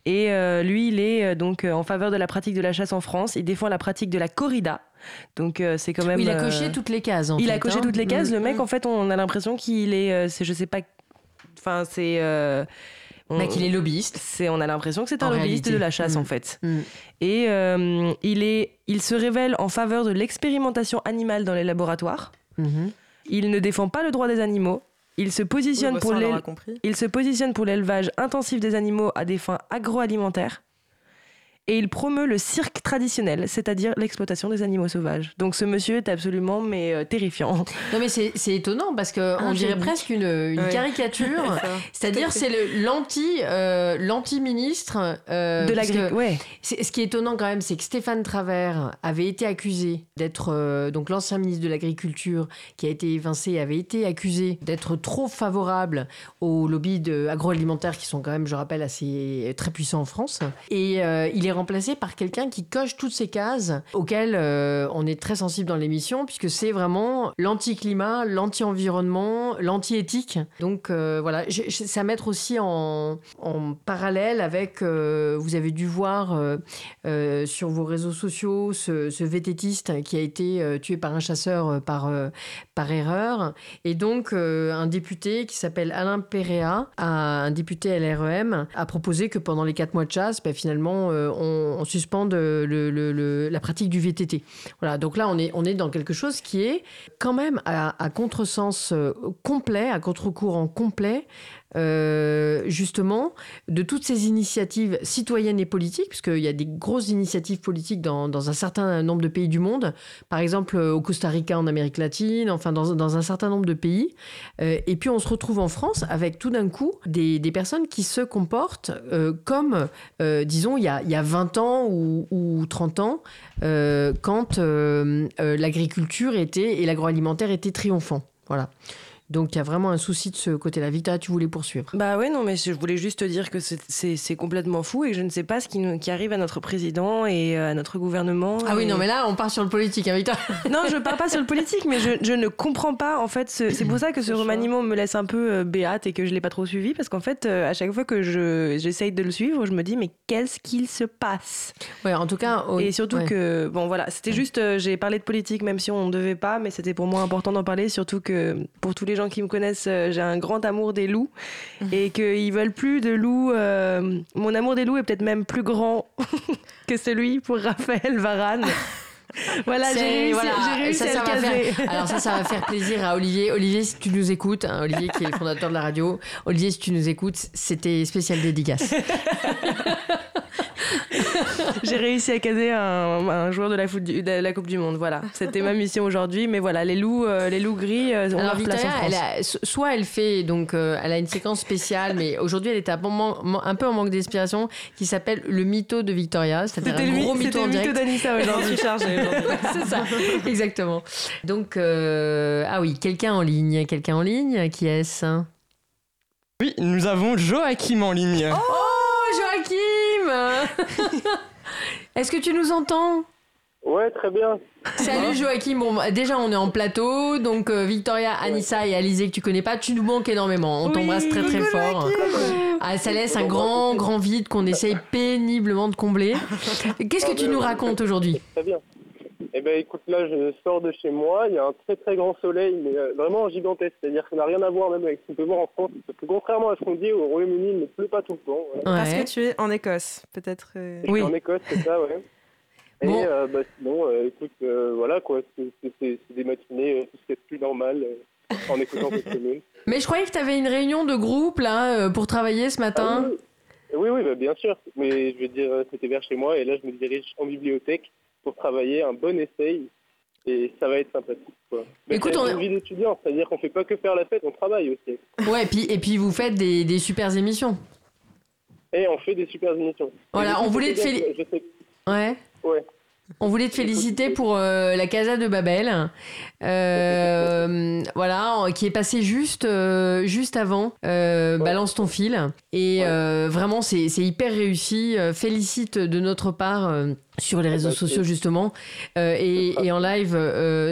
Et lui, il est donc en faveur de la pratique de la chasse en France. Il défend la pratique de la corrida. Donc c'est quand même. il a coché toutes les cases. En il a coché hein. toutes les cases. Le mec, mm. en fait, on a l'impression qu'il est, c'est, je sais pas, enfin c'est bah, qu'il est lobbyiste. C'est, on a l'impression que c'est un lobbyiste de la chasse, en mm. fait. Mm. Et euh, il, est, il se révèle en faveur de l'expérimentation animale dans les laboratoires. Mm-hmm. Il ne défend pas le droit des animaux. Il se positionne, pour, il se positionne pour l'élevage intensif des animaux à des fins agroalimentaires et il promeut le cirque traditionnel, c'est-à-dire l'exploitation des animaux sauvages. Donc ce monsieur est absolument mais euh, terrifiant. Non mais c'est étonnant parce qu'on ah, dirait presque une, une caricature, c'est-à-dire c'est l'anti euh, l'anti ministre euh, de l'agriculture. Ouais. Ce qui est étonnant quand même, c'est que Stéphane Travers avait été accusé d'être donc l'ancien ministre de l'agriculture qui a été évincé avait été accusé d'être trop favorable aux lobbies agroalimentaires qui sont quand même, je rappelle, assez très puissants en France. Et il est remplacé par quelqu'un qui coche toutes ces cases auxquelles euh, on est très sensible dans l'émission, puisque c'est vraiment l'anti-climat, l'anti-environnement, l'anti-éthique. Donc euh, voilà, c'est à mettre aussi en, parallèle avec, euh, vous avez dû voir sur vos réseaux sociaux ce, ce, vététiste qui a été tué par un chasseur par, par erreur. Et donc un député qui s'appelle Alain Péréa, un député LREM, a proposé que pendant les quatre mois de chasse, ben, finalement, on, suspende la pratique du VTT. Voilà, donc là, on est, on est dans quelque chose qui est quand même à, à contresens euh, complet, à contre-courant complet, euh, justement de toutes ces initiatives citoyennes et politiques, puisqu'il y a des grosses initiatives politiques dans, un certain nombre de pays du monde, par exemple au Costa Rica en Amérique latine, enfin dans, un certain nombre de pays. Euh, et puis on se retrouve en France avec tout d'un coup des, personnes qui se comportent euh, comme, disons, il y, a, il y, a, 20 ans ou, ou 30 ans, quand l'agriculture était et l'agroalimentaire était triomphant. Voilà. Donc il y a vraiment un souci de ce côté-là. Vita, tu voulais poursuivre. Bah oui, non, mais je voulais juste te dire que c'est complètement fou et je ne sais pas ce qui, qui, arrive à notre président et euh, à notre gouvernement. Ah oui, non, mais là, on part sur le politique, hein, Vita Non, je ne pars pas sur le politique, mais je, je, ne comprends pas, en fait, c'est pour ça que ce remaniement me laisse un peu euh, béate et que je ne l'ai pas trop suivi, parce qu'en fait, euh, à chaque fois que j'essaye de le suivre, je me dis, mais qu'est-ce qu'il se passe? Ouais, en tout cas... Et surtout que, bon voilà, c'était juste, j'ai parlé de politique, même si on ne devait pas, mais c'était pour moi important d'en parler, surtout que pour tous les gens qui me connaissent, euh, j'ai un grand amour des loups et qu'ils veulent plus de loups. Euh, mon amour des loups est peut-être même plus grand que celui pour Raphaël Varane. voilà, j'ai réussi, à faire, Alors ça, ça va faire plaisir à Olivier. Olivier, si tu nous écoutes, hein, Olivier qui est le fondateur de la radio, Olivier, si tu nous écoutes, c'était spécial dédicace. J'ai réussi à caser un, joueur de la, foot de la Coupe du Monde. Voilà, c'était ma mission aujourd'hui. Mais voilà, les loups, euh, les loups gris, euh, on Alors, place en France. soit elle fait donc, euh, elle a une séquence spéciale, mais aujourd'hui elle est un, un peu en manque d'inspiration, qui s'appelle le mytho de Victoria, c'est-à-dire un gros mytho en direct. le mytho d'Anissa aujourd'hui. C'est ça, exactement. Donc ah oui, quelqu'un en ligne, quelqu'un en ligne, qui est-ce? Oui, nous avons Joachim en ligne. Oh, Est-ce que tu nous entends? Ouais, très bien. Salut Joachim. Bon, bah, déjà, on est en plateau. Donc, euh, Victoria, Anissa et Alizé, que tu connais pas, tu nous manques énormément. On t'embrasse très, très fort. Ah, ça laisse un grand, grand vide qu'on essaye péniblement de combler. Qu'est-ce que tu nous racontes aujourd'hui? Très bien. Eh ben écoute, là je sors de chez moi, il y a un très très grand soleil, mais euh, vraiment gigantesque, c'est-à-dire que ça n'a rien à voir même avec ce qu'on peut voir en France, parce que contrairement à ce qu'on dit, au Royaume-Uni, il ne pleut pas tout le temps. Parce que tu es en Écosse, peut-être euh... Oui. en Écosse, c'est ça, ouais. Et euh, bah, sinon, euh, écoute, voilà quoi, c'est des matinées, tout ce qui est plus normal en écoutant cette commune. Mais je croyais que tu avais une réunion de groupe là pour travailler ce matin. Ah, oui. Oui, oui, bah, bien sûr. Mais je veux dire, c'était vers chez moi et là, je me dirige en bibliothèque pour travailler un bon essai et ça va être sympathique. Quoi. Mais Écoute, on une vie d'étudiant, c'est-à-dire qu'on fait pas que faire la fête, on travaille aussi. Ouais, et puis, et puis vous faites des, des super émissions. Et on fait des super émissions. Voilà, on voulait te féliciter. Ouais. Ouais. On voulait te féliciter pour euh, la Casa de Babel, euh, voilà, qui est passé juste, euh, juste avant Balance ton fil. Et vraiment, c'est hyper réussi. félicite de notre part sur les réseaux sociaux justement. Et, en live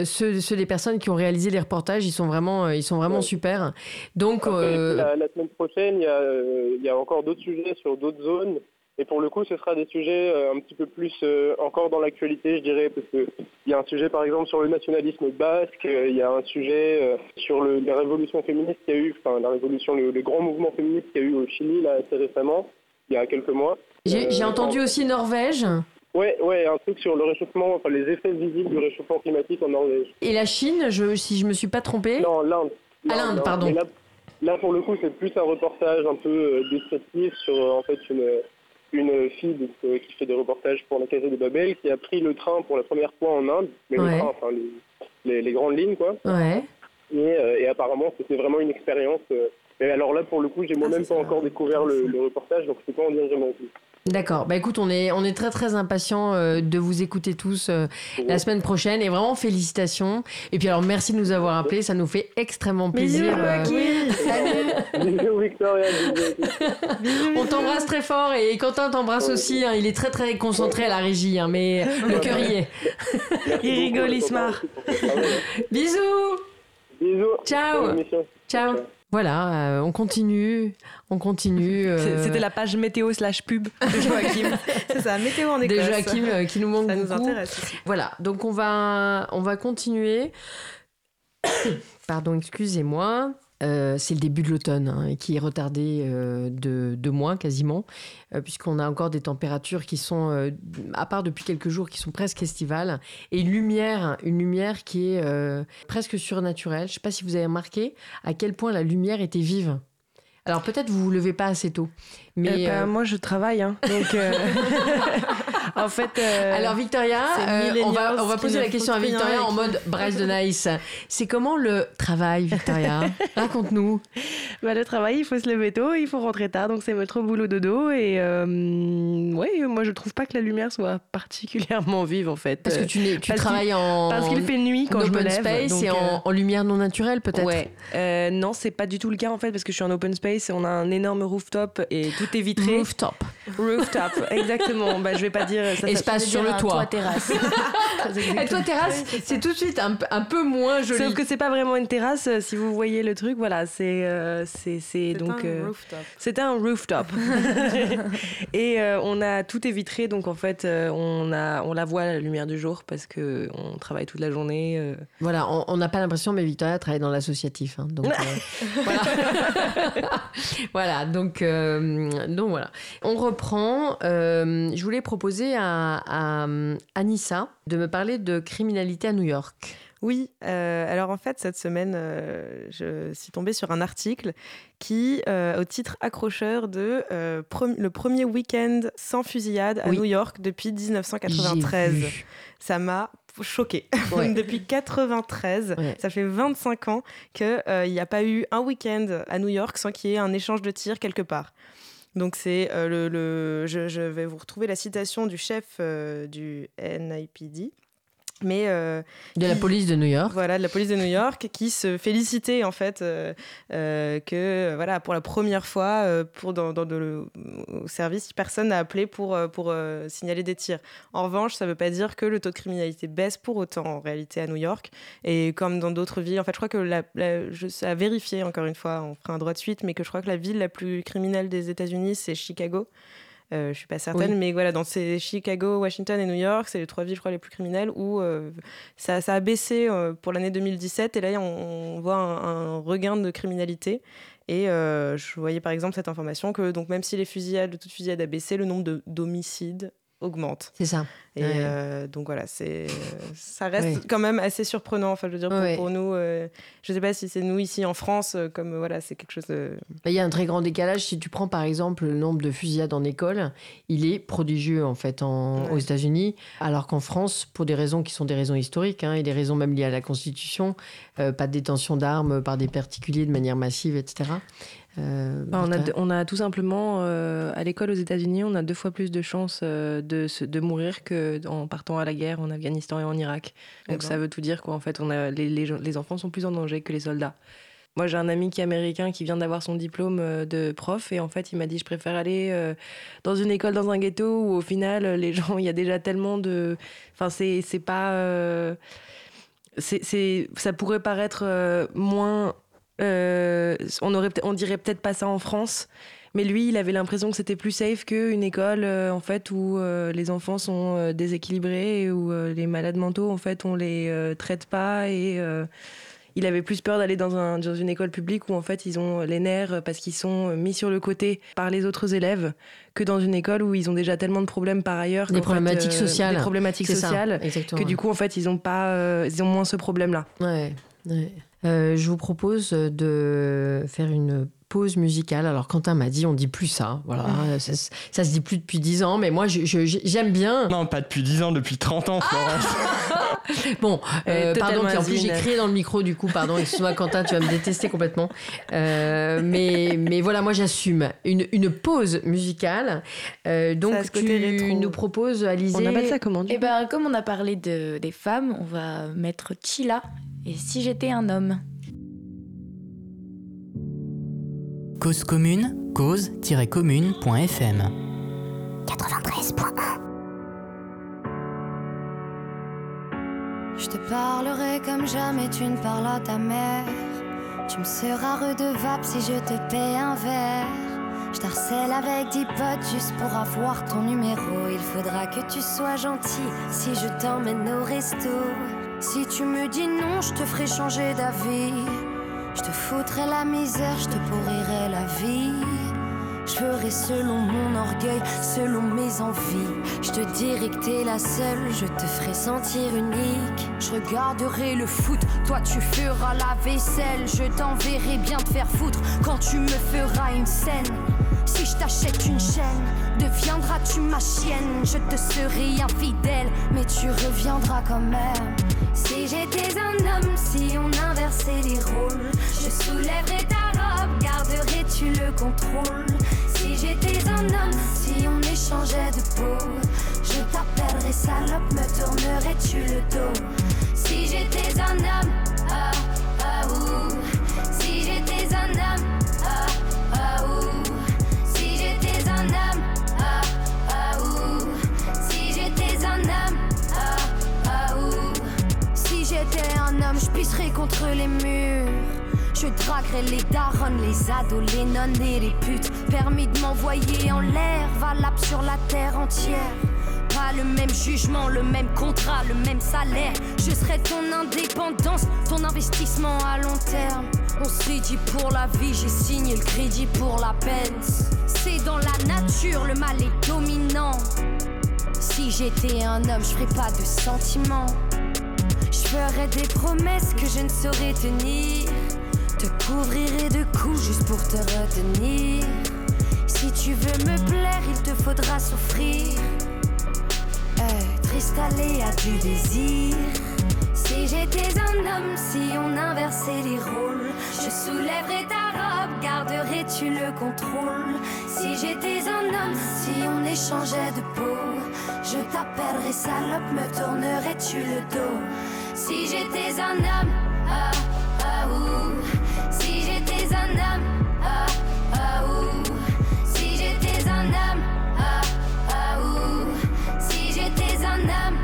ceux, ceux, des personnes qui ont réalisé les reportages ils sont vraiment ils sont vraiment super. Donc la, semaine prochaine il y a, il y a encore d'autres sujets sur d'autres zones et pour le coup, ce sera des sujets euh, un petit peu plus euh, encore dans l'actualité, je dirais, parce qu'il y a un sujet par exemple sur le nationalisme basque, euh, il y a un sujet sur le, la révolution féministe qu'il y a eu, enfin la révolution, le, grand mouvement féministe qu'il y a eu au Chili là assez récemment, il y a quelques mois. J'ai entendu aussi Norvège. Ouais, ouais, un truc sur le réchauffement, enfin les effets visibles du réchauffement climatique en Norvège. Et la Chine, je, si je me suis pas trompée Non, l'Inde. À l'Inde, pardon. Là, là, pour le coup, c'est plus un reportage un peu descriptif sur en fait une une fille euh, qui fait des reportages pour la Casa de Babel, qui a pris le train pour la première fois en Inde, mais le train, enfin les, les, grandes lignes quoi. Ouais. Et, euh, et, apparemment c'était vraiment une expérience. Euh, mais alors là pour le coup j'ai ah, moi-même pas encore découvert le, le, reportage, donc je peux pas en dire vraiment plus. D'accord. Bah écoute, on est, on est très très impatients euh, de vous écouter tous euh, la semaine prochaine et vraiment félicitations. Et puis alors merci de nous avoir appelés, ça nous fait extrêmement plaisir. Bisous, euh... Bisous Victoria. on t'embrasse très fort et Quentin t'embrasse aussi. Hein. il est très très concentré à la régie, hein, mais le cœur y est. il rigole, il se marre. Bisous. Bisous. Ciao. Ciao. Voilà, euh, on continue, on continue. Euh, c'était la page météo slash pub de Joachim. C'est ça, météo en Écosse. De Joachim euh, qui nous manque ça beaucoup. nous intéresse. Voilà, donc on va, on va continuer. Pardon, excusez-moi. Euh, c'est le début de l'automne hein, qui est retardé euh, de deux mois quasiment, euh, puisqu'on a encore des températures qui sont, à part depuis quelques jours, qui sont presque estivales, et une lumière, une lumière qui est presque surnaturelle. Je ne sais pas si vous avez remarqué à quel point la lumière était vive. Alors peut-être vous vous levez pas assez tôt, mais bah, moi je travaille, hein, donc en fait. Alors Victoria, on va on va poser la question à Victoria en mode Bryce de Nice. C'est comment le travail, Victoria Raconte-nous. Bah, le travail, il faut se lever tôt, il faut rentrer tard, donc c'est mettre au boulot dodo et ouais, moi je trouve pas que la lumière soit particulièrement vive en fait. Parce que tu, tu travailles en parce qu'il fait nuit quand je me lève. space et en, en, lumière non naturelle peut-être. Ouais. non, c'est pas du tout le cas en fait parce que je suis en open space on a un énorme rooftop et tout est vitré. Rooftop. Rooftop, exactement. Bah, je vais pas dire ça. Espace sur le toit. terrasse. et toi terrasse, c'est tout de suite un, un, peu moins joli. Sauf que c'est pas vraiment une terrasse. Euh, si vous voyez le truc, voilà, c'est euh, c'est donc euh, c'est un rooftop. et on a tout est vitré, donc en fait on a on la voit la lumière du jour parce que on travaille toute la journée. Voilà, on n'a pas l'impression, mais Victoria travaille dans l'associatif, hein, donc voilà. voilà, donc, euh, donc voilà. On reprend. Euh, je voulais proposer à, à, Anissa de me parler de criminalité à New York. Oui, euh, alors en fait, cette semaine, je suis tombée sur un article qui, au titre accrocheur de Le premier week-end sans fusillade à New York depuis 1993. Ça m'a choqué. Depuis 93, ça fait 25 ans qu'il n'y a pas eu un week-end à New York sans qu'il y ait un échange de tirs quelque part. Donc c'est le, le je, vais vous retrouver la citation du chef du NIPD mais euh, de la police de New York. Voilà, de la police de New York, qui se félicitait en fait euh, euh, que voilà pour la première fois pour dans, dans le service personne n'a appelé pour pour signaler des tirs. En revanche, ça ne veut pas dire que le taux de criminalité baisse pour autant en réalité à New York et comme dans d'autres villes. En fait, je crois que la, je, ça a vérifié encore une fois, on fera un droit de suite, mais que je crois que la ville la plus criminelle des États-Unis c'est Chicago. Je suis pas certaine, mais voilà, dans ces Chicago, Washington et New York, c'est les trois villes, je crois, les plus criminelles où ça, a baissé pour l'année 2017 et là on, voit un, regain de criminalité. Et je voyais par exemple cette information que donc même si les fusillades, toute fusillade a baissé, le nombre d'homicides augmente. C'est ça. Et euh, donc voilà, c'est ça reste quand même assez surprenant. Enfin, je veux dire pour, nous, euh, je sais pas si c'est nous ici en France, euh, comme voilà, c'est quelque chose. Bah, il y a un très grand décalage. Si tu prends par exemple le nombre de fusillades en école, il est prodigieux en fait en, aux États-Unis, alors qu'en France, pour des raisons qui sont des raisons historiques hein, et des raisons même liées à la Constitution, pas de détention d'armes par des particuliers de manière massive, etc. Euh, bah, on, a, on, a, tout simplement, euh, à l'école aux États-Unis, on a deux fois plus de chances euh, de, de mourir qu'en partant à la guerre en Afghanistan et en Irak. Donc ça veut tout dire qu'en fait, on a, les, les, les, enfants sont plus en danger que les soldats. Moi, j'ai un ami qui est américain qui vient d'avoir son diplôme de prof et en fait, il m'a dit je préfère aller dans une école dans un ghetto où au final, les gens, il y a déjà tellement de. Enfin, c'est pas. c'est ça pourrait paraître moins euh, on, aurait, on dirait peut-être pas ça en France. Mais lui, il avait l'impression que c'était plus safe qu'une école euh, en fait où euh, les enfants sont déséquilibrés et où les malades mentaux en fait on les traite pas et il avait plus peur d'aller dans, un, dans une école publique où en fait ils ont les nerfs parce qu'ils sont mis sur le côté par les autres élèves que dans une école où ils ont déjà tellement de problèmes par ailleurs des problématiques sociales. des problématiques sociales que du coup en fait ils ont pas ils ont moins ce problème là ouais. Euh, je vous propose de faire une pause musicale. Alors Quentin m'a dit on dit plus ça. Voilà, ça, ça, se dit plus depuis 10 ans, mais moi j'aime bien. Non, pas depuis 10 ans, depuis 30 ans, Florence. bon, euh, pardon, puis en plus j'ai crié dans le micro du coup, pardon, excuse-moi Quentin, tu vas me détester complètement. Euh, mais, mais voilà, moi j'assume une, une pause musicale. Euh, donc tu nous proposes, Alizé... On appelle ça comment Eh ben, comme on a parlé de, des femmes, on va mettre Chila et si j'étais un homme? Cause commune, cause-commune.fm 93.1 Je te parlerai comme jamais tu ne parles à ta mère. Tu me seras redevable si je te paie un verre. Je t'harcèle avec dix potes juste pour avoir ton numéro. Il faudra que tu sois gentil si je t'emmène au resto. Si tu me dis non, je te ferai changer d'avis. Je te foutrai la misère, je te pourrirai la vie. Je ferai selon mon orgueil, selon mes envies. Je te dirai que t'es la seule, je te ferai sentir unique. Je regarderai le foot, toi tu feras la vaisselle. Je t'enverrai bien te faire foutre quand tu me feras une scène. Si je t'achète une chaîne, deviendras-tu ma chienne? Je te serai infidèle, mais tu reviendras quand même. Si j'étais un homme, si on inversait les rôles, je soulèverais ta robe, garderais-tu le contrôle? Si j'étais un homme, si on échangeait de peau, je t'appellerais salope, me tournerais-tu le dos? Si j'étais un homme, ah, je pisserais contre les murs. Je draguerai les darons, les ados, les nonnes et les putes. Permis de m'envoyer en l'air, valable sur la terre entière. Pas le même jugement, le même contrat, le même salaire. Je serai ton indépendance, ton investissement à long terme. On s'est dit pour la vie, j'ai signé le crédit pour la peine. C'est dans la nature, le mal est dominant. Si j'étais un homme, je ferais pas de sentiments. Je ferais des promesses que je ne saurais tenir. Te couvrirai de coups juste pour te retenir. Si tu veux me plaire, il te faudra souffrir. Être installé à du désir. Si j'étais un homme, si on inversait les rôles, je soulèverais ta robe, garderais-tu le contrôle? Si j'étais un homme, si on échangeait de peau, je t'appellerais salope, me tournerais-tu le dos? Si j'étais un homme, ah, ah, ouh. Si j'étais un homme, ah, ah, ouh. Si j'étais un homme, ah, ah, ouh. Si j'étais un homme,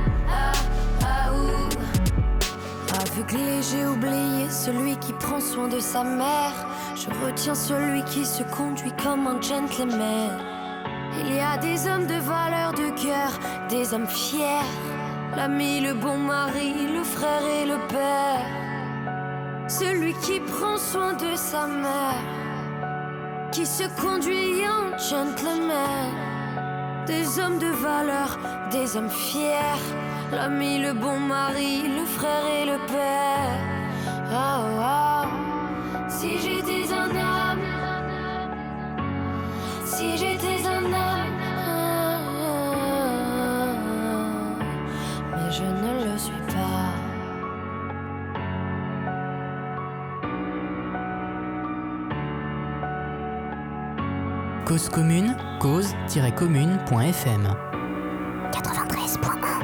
J'ai oublié celui qui prend soin de sa mère. Je retiens celui qui se conduit comme un gentleman. Il y a des hommes de valeur de cœur, des hommes fiers. L'ami, le bon mari, le frère et le père. Celui qui prend soin de sa mère, qui se conduit en gentleman. Des hommes de valeur, des hommes fiers. L'ami, le bon mari, le frère et le père. Oh, oh. Si j'étais un homme, si j'étais un homme, Cause commune, cause-commune.fm 93.1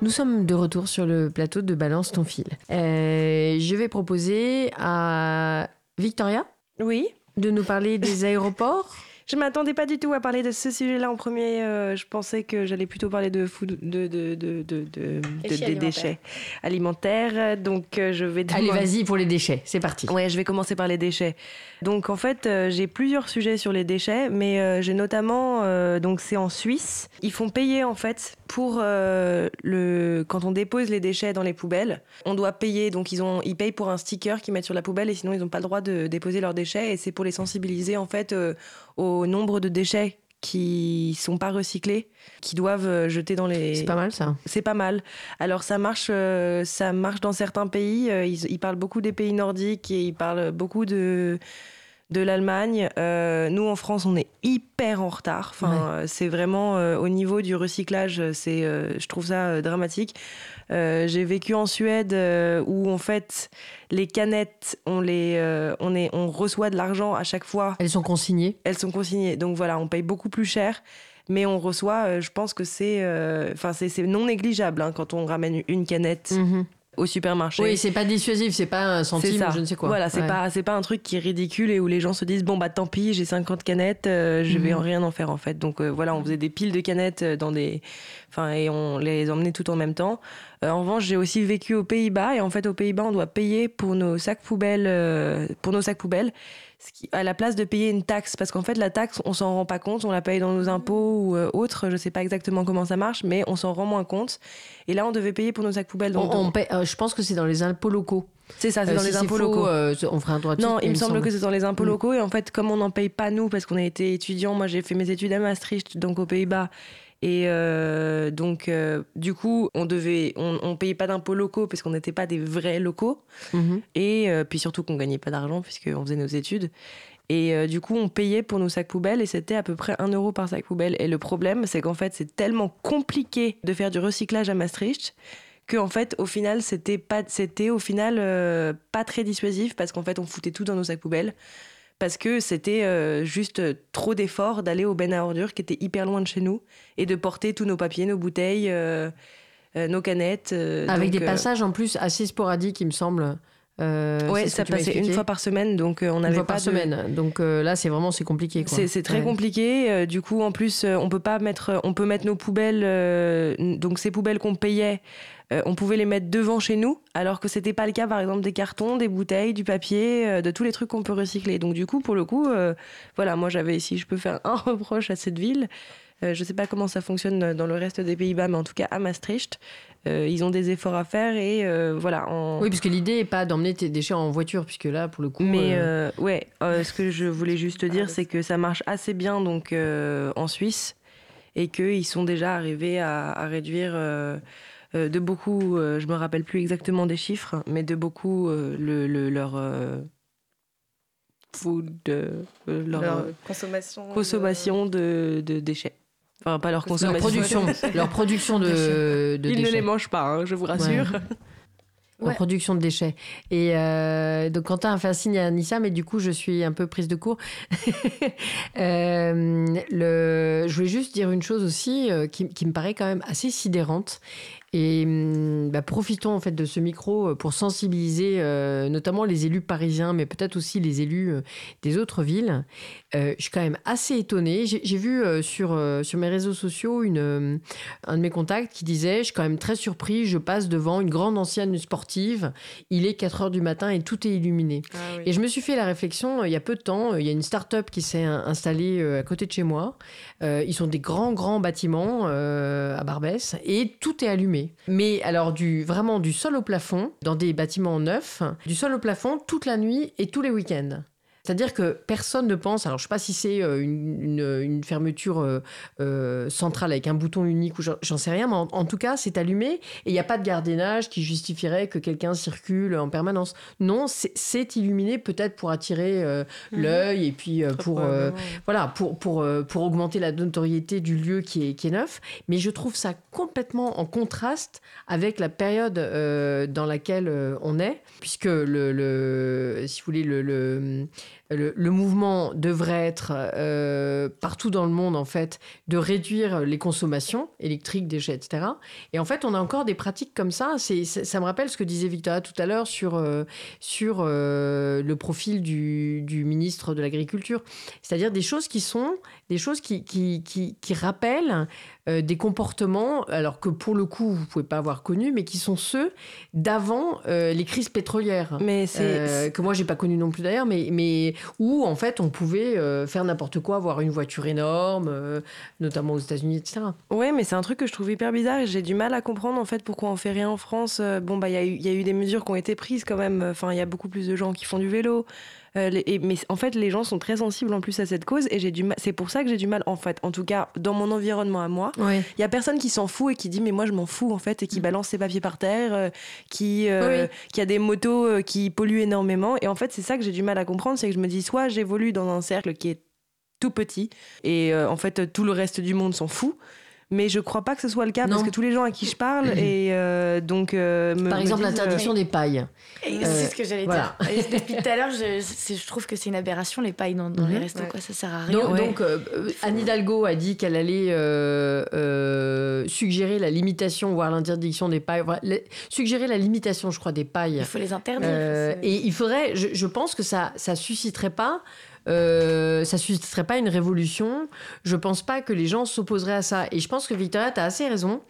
Nous sommes de retour sur le plateau de Balance ton fil. Euh, je vais proposer à Victoria oui. de nous parler des aéroports. Je m'attendais pas du tout à parler de ce sujet-là en premier. Euh, je pensais que j'allais plutôt parler de, food, de, de, de, de, des déchets alimentaires. Donc, euh, je vais. Allez, vas-y pour les déchets. C'est parti. Ouais, je vais commencer par les déchets. Donc, en fait, euh, j'ai plusieurs sujets sur les déchets, mais j'ai notamment. donc, c'est en Suisse. Ils font payer, en fait, pour le. Quand on dépose les déchets dans les poubelles, on doit payer. Donc, ils, ont... ils payent pour un sticker qu'ils mettent sur la poubelle et sinon, ils n'ont pas le droit de déposer leurs déchets. Et c'est pour les sensibiliser, en fait, au nombre de déchets qui sont pas recyclés, qui doivent euh, jeter dans les. C'est pas mal ça. C'est pas mal. Alors ça marche, euh, ça marche dans certains pays. Euh, ils, parlent beaucoup des pays nordiques et ils parlent beaucoup de de l'Allemagne. nous en France, on est hyper en retard. Enfin, c'est vraiment au niveau du recyclage, c'est, je trouve ça dramatique. J'ai vécu en Suède où en fait les canettes, on, les, euh, on, est, on reçoit de l'argent à chaque fois. Elles sont consignées Elles sont consignées. Donc voilà, on paye beaucoup plus cher. Mais on reçoit, euh, je pense que c'est euh, enfin c'est non négligeable hein, quand on ramène une canette. Mhm au supermarché. Oui, c'est pas dissuasif, c'est pas un centime ou je ne sais quoi. Voilà, c'est pas c'est pas un truc qui est ridicule et où les gens se disent bon bah tant pis, j'ai 50 canettes, euh, je vais en mhm. rien en faire en fait. Donc euh, voilà, on faisait des piles de canettes euh, dans des enfin et on les emmenait tout en même temps. en revanche, j'ai aussi vécu aux Pays-Bas et en fait aux Pays-Bas, on doit payer pour nos sacs poubelles pour nos sacs poubelles à la place de payer une taxe, parce qu'en fait la taxe, on s'en rend pas compte, on la paye dans nos impôts ou euh, autres, je sais pas exactement comment ça marche, mais on s'en rend moins compte. Et là, on devait payer pour nos sacs poubelles. On, euh, je pense que c'est dans les impôts locaux. C'est ça, c'est dans les impôts locaux. on fera un droit Non, il, me semble, que c'est dans les impôts mm. locaux. Et en fait, comme on n'en paye pas nous, parce qu'on a été étudiants, moi j'ai fait mes études à Maastricht, donc aux Pays-Bas, et euh, donc, euh, du coup, on devait, on, on payait pas d'impôts locaux parce qu'on n'était pas des vrais locaux. Mhm. Et euh, puis surtout qu'on gagnait pas d'argent puisqu'on faisait nos études. Et du coup, on payait pour nos sacs poubelles et c'était à peu près 1 euro par sac poubelle. Et le problème, c'est qu'en fait, c'est tellement compliqué de faire du recyclage à Maastricht que en fait, au final, c'était pas, c'était au final pas très dissuasif parce qu'en fait, on foutait tout dans nos sacs poubelles parce que c'était euh, juste trop d'efforts d'aller au ben à ordures qui était hyper loin de chez nous et de porter tous nos papiers, nos bouteilles, euh, euh, nos canettes. Avec des passages en plus assez sporadiques, il me semble. Euh, ouais, ça passait une fois par semaine, donc on avait une fois pas par semaine. Donc là, c'est vraiment c'est compliqué. C'est très compliqué. du coup, en plus, on peut pas mettre, on peut mettre nos poubelles. donc ces poubelles qu'on payait, euh, on pouvait les mettre devant chez nous, alors que c'était pas le cas, par exemple, des cartons, des bouteilles, du papier, euh, de tous les trucs qu'on peut recycler. Donc du coup, pour le coup, euh, voilà, moi j'avais, si je peux faire un reproche à cette ville, je sais pas comment ça fonctionne dans le reste des Pays-Bas, mais en tout cas à Maastricht, ils ont des efforts à faire et voilà. Oui, puisque l'idée n'est pas d'emmener tes déchets en voiture, puisque là, pour le coup. Mais ouais, ce que je voulais juste dire, c'est que ça marche assez bien donc en Suisse et qu'ils sont déjà arrivés à réduire de beaucoup, euh, je me rappelle plus exactement des chiffres, mais de beaucoup euh, le, leur food, leur, consommation, consommation de... déchets. Enfin, pas leur consommation. Leur production, leur production de, de Ils ne les mangent pas, hein, je vous rassure. Leur production de déchets. Et donc Quentin a fait un signe à Nissa, mais du coup je suis un peu prise de court. le... Je voulais juste dire une chose aussi qui, qui, me paraît quand même assez sidérante Et hum, bah, profitons en fait de ce micro pour sensibiliser notamment les élus parisiens, mais peut-être aussi les élus des autres villes. Je suis quand même assez étonnée. J'ai vu sur, sur mes réseaux sociaux une, un de mes contacts qui disait, je suis quand même très surpris, je passe devant une grande ancienne sportive, il est 4 heures du matin et tout est illuminé. Ah et je me suis fait la réflexion, il y a peu de temps, il y a une start-up qui s'est installée à côté de chez moi. ils sont des grands, grands bâtiments à Barbès et tout est allumé. Mais alors du, vraiment du sol au plafond, dans des bâtiments neufs, du sol au plafond toute la nuit et tous les week-ends. C'est-à-dire que personne ne pense, alors je ne sais pas si c'est euh, une, fermeture euh, euh, centrale avec un bouton unique ou j'en sais rien, mais en, tout cas c'est allumé et il n'y a pas de gardiennage qui justifierait que quelqu'un circule en permanence. Non, c'est illuminé peut-être pour attirer mhm. l'œil et puis pour, voilà, pour, pour, pour augmenter la notoriété du lieu qui est, qui est neuf. Mais je trouve ça complètement en contraste avec la période dans laquelle on est, puisque le, le si vous voulez, le le, mouvement devrait être euh, partout dans le monde, en fait, de réduire les consommations électriques, déchets, etc. Et en fait, on a encore des pratiques comme ça. C'est, ça me rappelle ce que disait Victoria tout à l'heure sur, euh, sur euh, le profil du, du ministre de l'Agriculture. C'est-à-dire des choses qui sont des choses qui, qui, qui, qui rappellent des comportements, alors que pour le coup, vous pouvez pas avoir connu, mais qui sont ceux d'avant les crises pétrolières. Mais c'est que moi j'ai pas connu non plus d'ailleurs, mais mais où en fait on pouvait faire n'importe quoi, avoir une voiture énorme, notamment aux États-Unis, etc. Ouais, mais c'est un truc que je trouve hyper bizarre et j'ai du mal à comprendre en fait pourquoi on fait rien en France. Bon bah il y, y, a eu des mesures qui ont été prises quand même. Enfin il y a beaucoup plus de gens qui font du vélo. Euh, mais en fait, les gens sont très sensibles en plus à cette cause et j'ai du c'est pour ça que j'ai du mal, en fait, en tout cas, dans mon environnement à moi. Il y a personne qui s'en fout et qui dit, mais moi, je m'en fous, en fait, et qui mm. balance ses papiers par terre, euh, qui, euh, qui a des motos qui polluent énormément. Et en fait, c'est ça que j'ai du mal à comprendre, c'est que je me dis, soit j'évolue dans un cercle qui est tout petit et en fait, tout le reste du monde s'en fout mais je crois pas que ce soit le cas parce que tous les gens à qui je parle et euh, donc euh, par exemple l'interdiction euh, des pailles. C'est ce que j'allais dire. Depuis tout à l'heure je, je, trouve que c'est une aberration les pailles dans, les mhm. restos quoi. Ça sert à rien. donc, Anne Hidalgo a dit qu'elle allait suggérer la limitation voire l'interdiction des pailles suggérer la limitation je crois des pailles. Il faut les interdire. Et il faudrait je, je pense que ça ça susciterait pas euh, ça susciterait pas une révolution. Je pense pas que les gens s'opposeraient à ça. Et je pense que Victoria, tu as assez raison.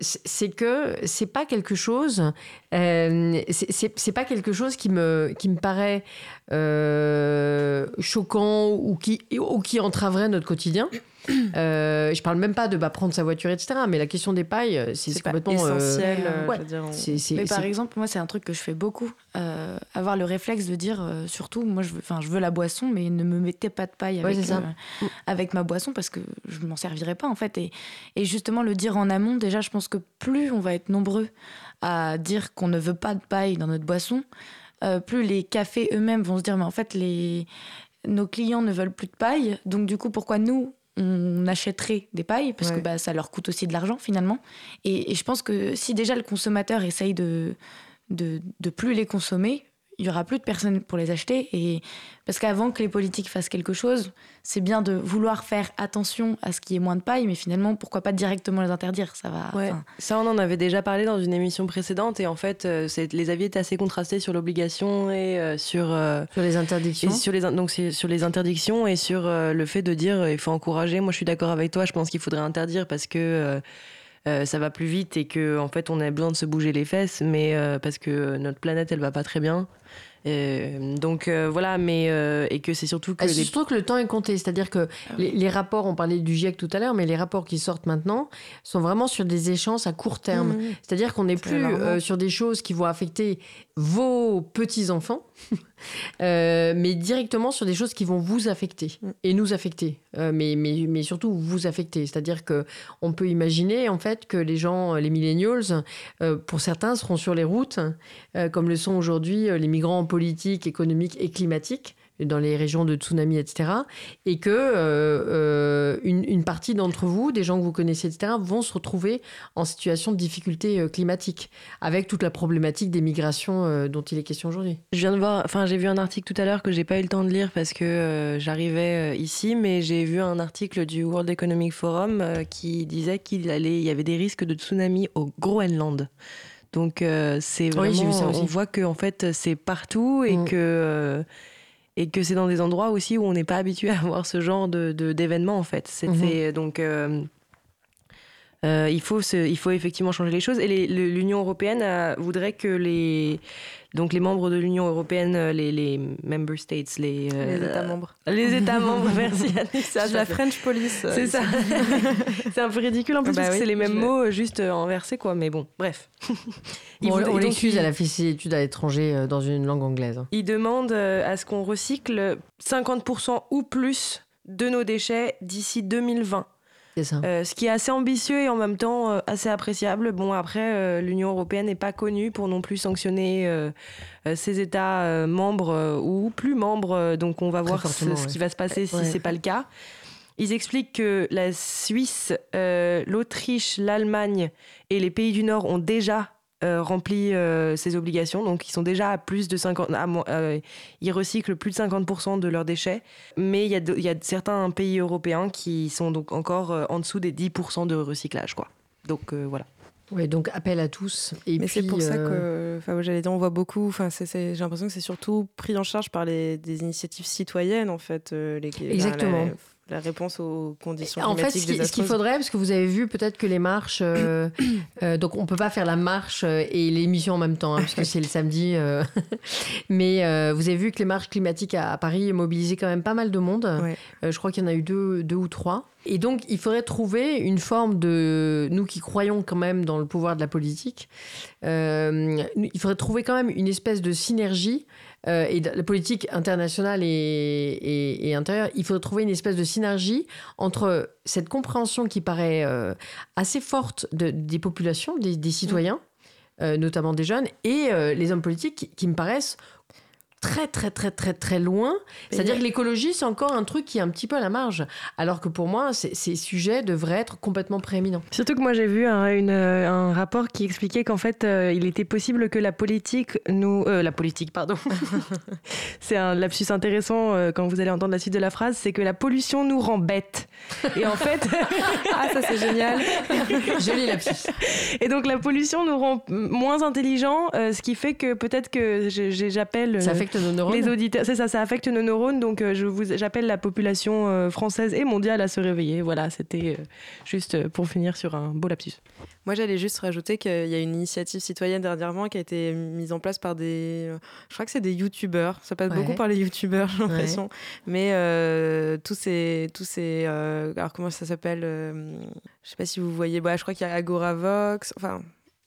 C'est que c'est pas quelque chose, euh, c'est pas quelque chose qui me, qui me paraît euh, choquant ou qui, ou qui entraverait notre quotidien. Euh, je parle même pas de bah, prendre sa voiture, etc. Mais la question des pailles, euh, c'est complètement euh, essentiel. mais par exemple, moi, c'est un truc que je fais beaucoup. avoir le réflexe de dire, surtout, moi, je veux, je veux la boisson, mais ne me mettez pas de paille avec, avec ma boisson parce que je m'en servirai pas, en fait. Et, et justement, le dire en amont, déjà, je pense que plus on va être nombreux à dire qu'on ne veut pas de paille dans notre boisson, plus les cafés eux-mêmes vont se dire, mais en fait, les nos clients ne veulent plus de paille, donc du coup, pourquoi nous, on achèterait des pailles parce que bah, ça leur coûte aussi de l'argent finalement. Et, je pense que si déjà le consommateur essaye de, de, de plus les consommer, il y aura plus de personnes pour les acheter. Et parce qu'avant que les politiques fassent quelque chose, c'est bien de vouloir faire attention à ce qui est moins de paille, mais finalement, pourquoi pas directement les interdire? Ça va. Ça, on en avait déjà parlé dans une émission précédente, et en fait, euh, les avis étaient assez contrastés sur l'obligation et euh, sur euh, sur les interdictions. sur les donc sur les interdictions et sur le fait de dire il faut encourager. Moi, je suis d'accord avec toi. Je pense qu'il faudrait interdire parce que euh, ça va plus vite et que en fait on a besoin de se bouger les fesses, mais euh, parce que notre planète elle va pas très bien. Euh, donc voilà, mais et que c'est surtout que. Ah, les... Surtout que le temps est compté, c'est-à-dire que ah les, rapports, on parlait du GIEC tout à l'heure, mais les rapports qui sortent maintenant sont vraiment sur des échéances à court terme. Mmh. C'est-à-dire qu'on n'est plus sur des choses qui vont affecter vos petits enfants. Euh, mais directement sur des choses qui vont vous affecter mm. et nous affecter, euh, mais, mais, mais surtout vous affecter. C'est-à-dire que on peut imaginer en fait que les gens, les millennials, euh, pour certains, seront sur les routes, comme le sont aujourd'hui les migrants politiques, économiques et climatiques dans les régions de tsunami, etc. Et que euh, euh, une, partie d'entre vous, des gens que vous connaissez, etc., vont se retrouver en situation de difficulté euh, climatique, avec toute la problématique des migrations dont il est question aujourd'hui. Je viens de voir, enfin j'ai vu un article tout à l'heure que j'ai pas eu le temps de lire parce que j'arrivais ici, mais j'ai vu un article du World Economic Forum qui disait qu'il allait, il y avait des risques de tsunami au Groenland. Donc c'est vraiment, on voit que en fait c'est partout et mm. que et que c'est dans des endroits aussi où on n'est pas habitué à voir ce genre de d'événements en fait. C'était mhm. donc euh, euh, il faut il faut effectivement changer les choses et l'Union européenne voudrait que les donc les membres de l'Union européenne, euh, les, les member states, les, les États membres. Les États membres, merci C'est la French police. C'est ça. c'est un peu ridicule en plus bah parce que c'est les mêmes mots juste inversés quoi. Mais bon, bref. on l'excuse, elle a fait ses études à l'étranger dans une langue anglaise. Hein. Il demande à ce qu'on recycle 50% ou plus de nos déchets d'ici 2020. Euh, ce qui est assez ambitieux et en même temps euh, assez appréciable. Bon, après, euh, l'Union européenne n'est pas connue pour non plus sanctionner ses États membres ou plus membres. donc, on va voir ce, qui va se passer si ce c'est pas le cas. Ils expliquent que la Suisse, l'Autriche, l'Allemagne et les pays du Nord ont déjà euh, remplit euh, ses obligations. Donc, ils sont déjà à plus de 50. Euh, ils recyclent plus de 50% de leurs déchets. Mais il y, a certains pays européens qui sont donc encore en dessous des 10% de recyclage. Quoi. Donc, voilà. Oui, donc appel à tous. Et Mais c'est pour ça que, enfin, j'allais dire, on voit beaucoup. Enfin, j'ai l'impression que c'est surtout pris en charge par les, des initiatives citoyennes, en fait. les, Exactement la réponse aux conditions en climatiques. En fait, ce qu'il faudrait, parce que vous avez vu peut-être que les marches, euh, euh, donc on peut pas faire la marche euh, et l'émission en même temps, hein, puisque c'est le samedi. mais vous avez vu que les marches climatiques à, Paris mobilisaient quand même pas mal de monde. je crois qu'il y en a eu deux, deux ou trois. Et donc, il faudrait trouver une forme de... Nous qui croyons quand même dans le pouvoir de la politique, il faudrait trouver quand même une espèce de synergie euh, et la politique internationale et, intérieure, il faut trouver une espèce de synergie entre cette compréhension qui paraît euh, assez forte des populations, des, citoyens, euh, notamment des jeunes, et les hommes politiques qui me paraissent très très très très très loin. C'est-à-dire que l'écologie, c'est encore un truc qui est un petit peu à la marge. Alors que pour moi, ces sujets devraient être complètement prééminents. Surtout que moi, j'ai vu un, une, un, rapport qui expliquait qu'en fait, euh, il était possible que la politique nous... Euh, la politique, pardon. c'est un lapsus intéressant euh, quand vous allez entendre la suite de la phrase, c'est que la pollution nous rend bêtes. Et en fait... ah, ça c'est génial. Joli lapsus. Et donc la pollution nous rend moins intelligents, ce qui fait que peut-être que j'appelle... Ça affecte nos neurones. Les auditeurs, c'est ça, ça affecte nos neurones. Donc, euh, je vous, j'appelle la population euh, française et mondiale à se réveiller. Voilà, c'était euh, juste pour finir sur un beau lapsus. Moi, j'allais juste rajouter qu'il y a une initiative citoyenne dernièrement qui a été mise en place par des. Je crois que c'est des youtubeurs. Ça passe beaucoup par les youtubeurs, j'ai l'impression. Mais tous ces. Tous ces alors, comment ça s'appelle Je sais pas si vous voyez. Bah, je crois qu'il y a Agoravox. Enfin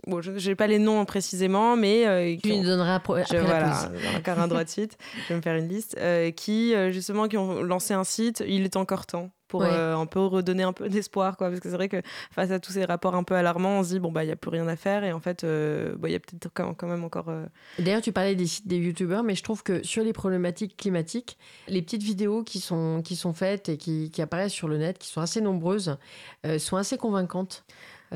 bon, je n'ai pas les noms précisément, mais. Euh, tu nous donneras après, je, voilà, encore un droit de suite, je vais me faire une liste, euh, qui, euh, justement, qui ont lancé un site, il est encore temps pour un peu redonner un peu d'espoir quoi. Parce que c'est vrai que face à tous ces rapports un peu alarmants on se dit bon bah il y a plus rien à faire. Et en fait il y a peut-être quand même encore d'ailleurs tu parlais des sites des youtubeurs mais je trouve que sur les problématiques climatiques les petites vidéos qui sont qui sont faites et qui, qui apparaissent sur le net qui sont assez nombreuses sont assez convaincantes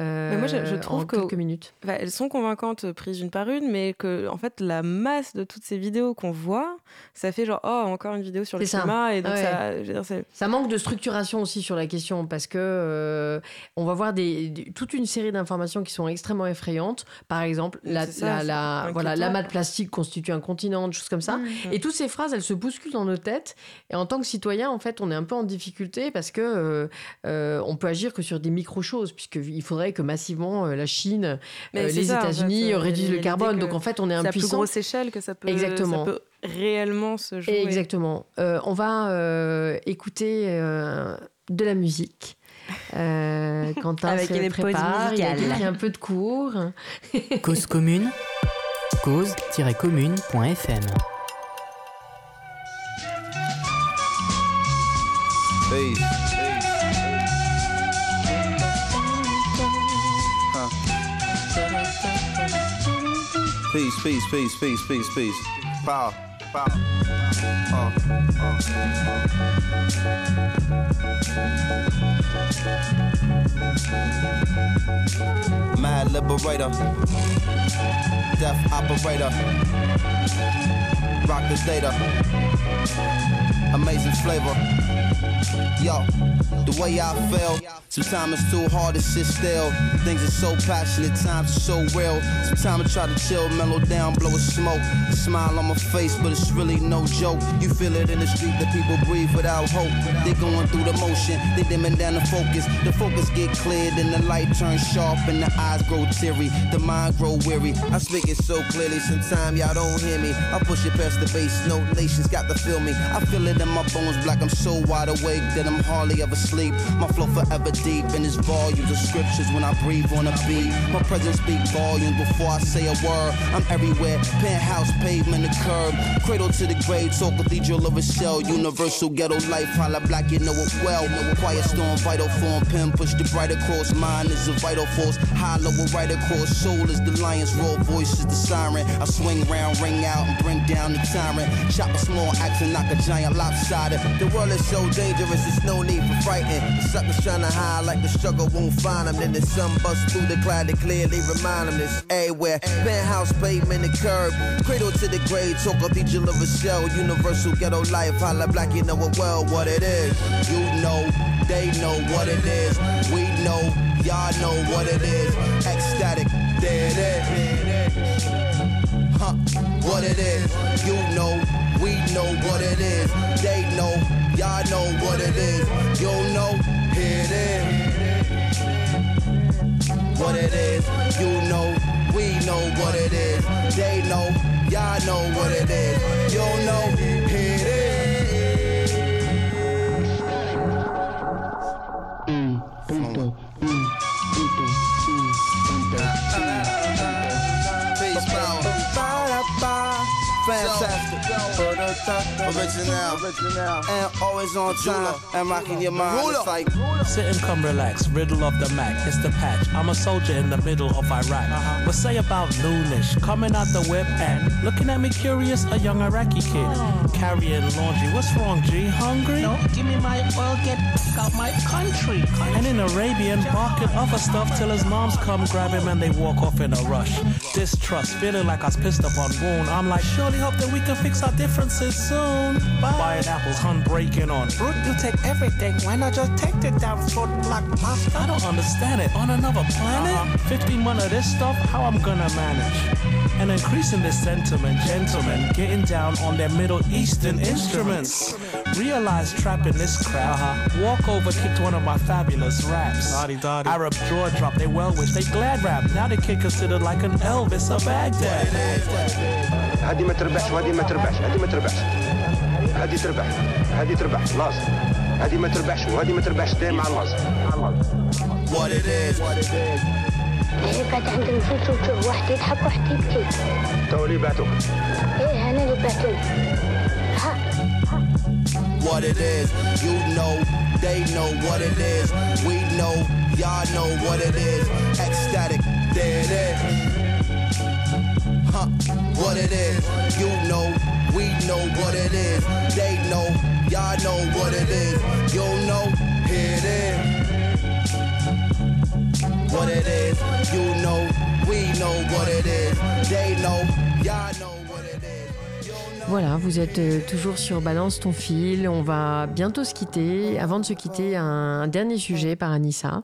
mais moi, je, trouve que quelques minutes. elles sont convaincantes euh, prises une par une, mais que en fait, la masse de toutes ces vidéos qu'on voit, ça fait genre oh encore une vidéo sur le climat et donc ça, ça manque de structuration aussi sur la question parce que euh, on va voir des, toute une série d'informations qui sont extrêmement effrayantes. Par exemple, la, la, voilà, l'amas de plastique constitue un continent, des choses comme ça. Mmh. Et toutes ces phrases, elles se bousculent dans nos têtes. Et en tant que citoyen, en fait, on est un peu en difficulté parce que euh, on peut agir que sur des micro choses puisqu'il faudrait que massivement euh, la Chine, euh, les États-Unis euh, réduisent le carbone. Donc en fait, on est impuissant. C'est à plus grosse échelle que ça peut, Exactement. Ça peut réellement se jouer. Exactement. on va écouter de la musique. Euh, Quentin Avec une prépare, il a pris un peu de cours. Cause commune, cause-commune.fm. Hey. Peace, peace, peace, peace, peace, peace. Power, power. Uh, uh. Mad liberator, death operator, rock this data, amazing flavor. Yo, the way I feel. Sometimes it's too hard to sit still. Things are so passionate, times are so real. Sometimes I try to chill, mellow down, blow a smoke. A smile on my face, but it's really no joke. You feel it in the street that people breathe without hope. They going through the motion, they dimming down the focus. The focus get cleared and the light turns sharp and the eyes grow teary. The mind grow weary. I speak it so clearly, sometimes y'all don't hear me. I push it past the base, no nations got to feel me. I feel it in my bones, black. I'm so wide awake that I'm hardly ever sleep. My flow forever deep in this volumes of scriptures when I breathe on a beat. My presence speak volumes before I say a word. I'm everywhere, penthouse, pavement, the curb. Cradle to the grave, talk cathedral of a shell. Universal ghetto life, holla black, you know it well. Quiet storm, vital form, pen push the bright across. Mind is a vital force, hollow right across. Soul is the lion's roar, voice is the siren. I swing round, ring out, and bring down the tyrant. Chop a small axe and knock a giant lopsided. The world is so dangerous, there's no need for frightened. The suckers trying to hide like the struggle won't find them. Then the sun bust through the cloud to clearly remind them this everywhere. Penthouse, pavement, the curb. Cradle to the grave, talk cathedral of a shell. Universal ghetto life, holla black, you know it well what it is. You know, they know what it is. We know, y'all know what it is. Ecstatic, there it is. Huh, what it is. You know, we know what it is. They know, y'all know what it is. You know, here it is what it is. You know, we know what it is. They know, y'all know what it is. You know, Original. Original. And always on time. And rocking your mind. It's like. Sit and come relax. Riddle of the Mac. It's the patch. I'm a soldier in the middle of Iraq. Uh-huh. What say about noonish? Coming out the whip and looking at me curious. A young Iraqi kid. Oh. Carrying laundry. What's wrong, G? Hungry? No, give me my oil. Get out my country. And in Arabian, barking other stuff till his moms come grab him and they walk off in a rush. Distrust. Feeling like I was pissed up on wound. I'm like, surely hope that we can fix our differences soon. Bye. Buying apples, hun breaking on. Brute, you take everything. Why not just take the damn fruit like pasta? I don't understand it. On another planet? Uh-huh. 15 months of this stuff, how I'm gonna manage? And increasing this sentiment, gentlemen, getting down on their Middle Eastern instruments. Realize trapping this crowd. Uh-huh. Walk over, kicked one of my fabulous raps. Dotty, Arab jaw drop, they well wish, they glad rap. Now the kid considered like an Elvis of Baghdad. هذه ما تربحش وهذه ما تربحش هذه ما تربحش هذه تربح هذه تربح لازم هذه ما تربحش وهذه ما تربحش دايما مع اللازم What it is. هي كانت عند المسلسل وتشوف واحد يضحك وواحد يبكي تو اللي بعتوك إيه أنا اللي بعتوني ها What it is. You know, they know what it is. We know, y'all know what it is. Ecstatic, there it is. Huh, what it is. You know, we know what it is. They know, y'all know what it is. You know, here it is. What it is. You know, we know what it is. They know, y'all know. Voilà, vous êtes euh, toujours sur Balance ton fil. On va bientôt se quitter. Avant de se quitter, un dernier sujet par Anissa.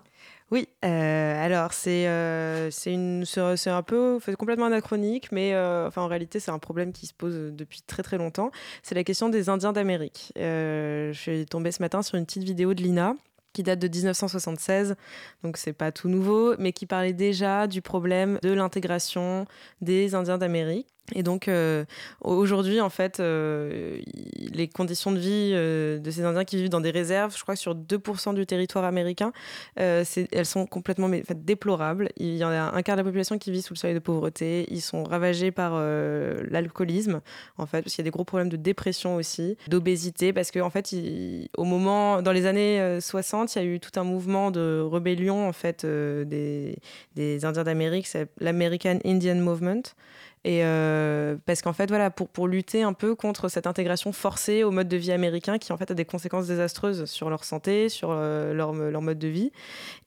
Oui, euh, alors c'est euh, une un peu complètement anachronique, mais euh, enfin en réalité c'est un problème qui se pose depuis très très longtemps. C'est la question des Indiens d'Amérique. Je suis tombée ce matin sur une petite vidéo de Lina qui date de 1976, donc c'est pas tout nouveau, mais qui parlait déjà du problème de l'intégration des Indiens d'Amérique. Et donc euh, aujourd'hui, en fait, euh, les conditions de vie euh, de ces Indiens qui vivent dans des réserves, je crois sur 2% du territoire américain, elles sont complètement déplorables. Il y en a un quart de la population qui vit sous le seuil de pauvreté. Ils sont ravagés par l'alcoolisme, en fait, parce qu'il y a des gros problèmes de dépression aussi, d'obésité, parce qu'en en fait, au moment, dans les années euh, 60, il y a eu tout un mouvement de rébellion en fait des, des Indiens d'Amérique, c'est l'American Indian Movement. Et parce qu'en fait, voilà, pour, pour lutter un peu contre cette intégration forcée au mode de vie américain qui en fait a des conséquences désastreuses sur leur santé, sur leur, leur, mode de vie.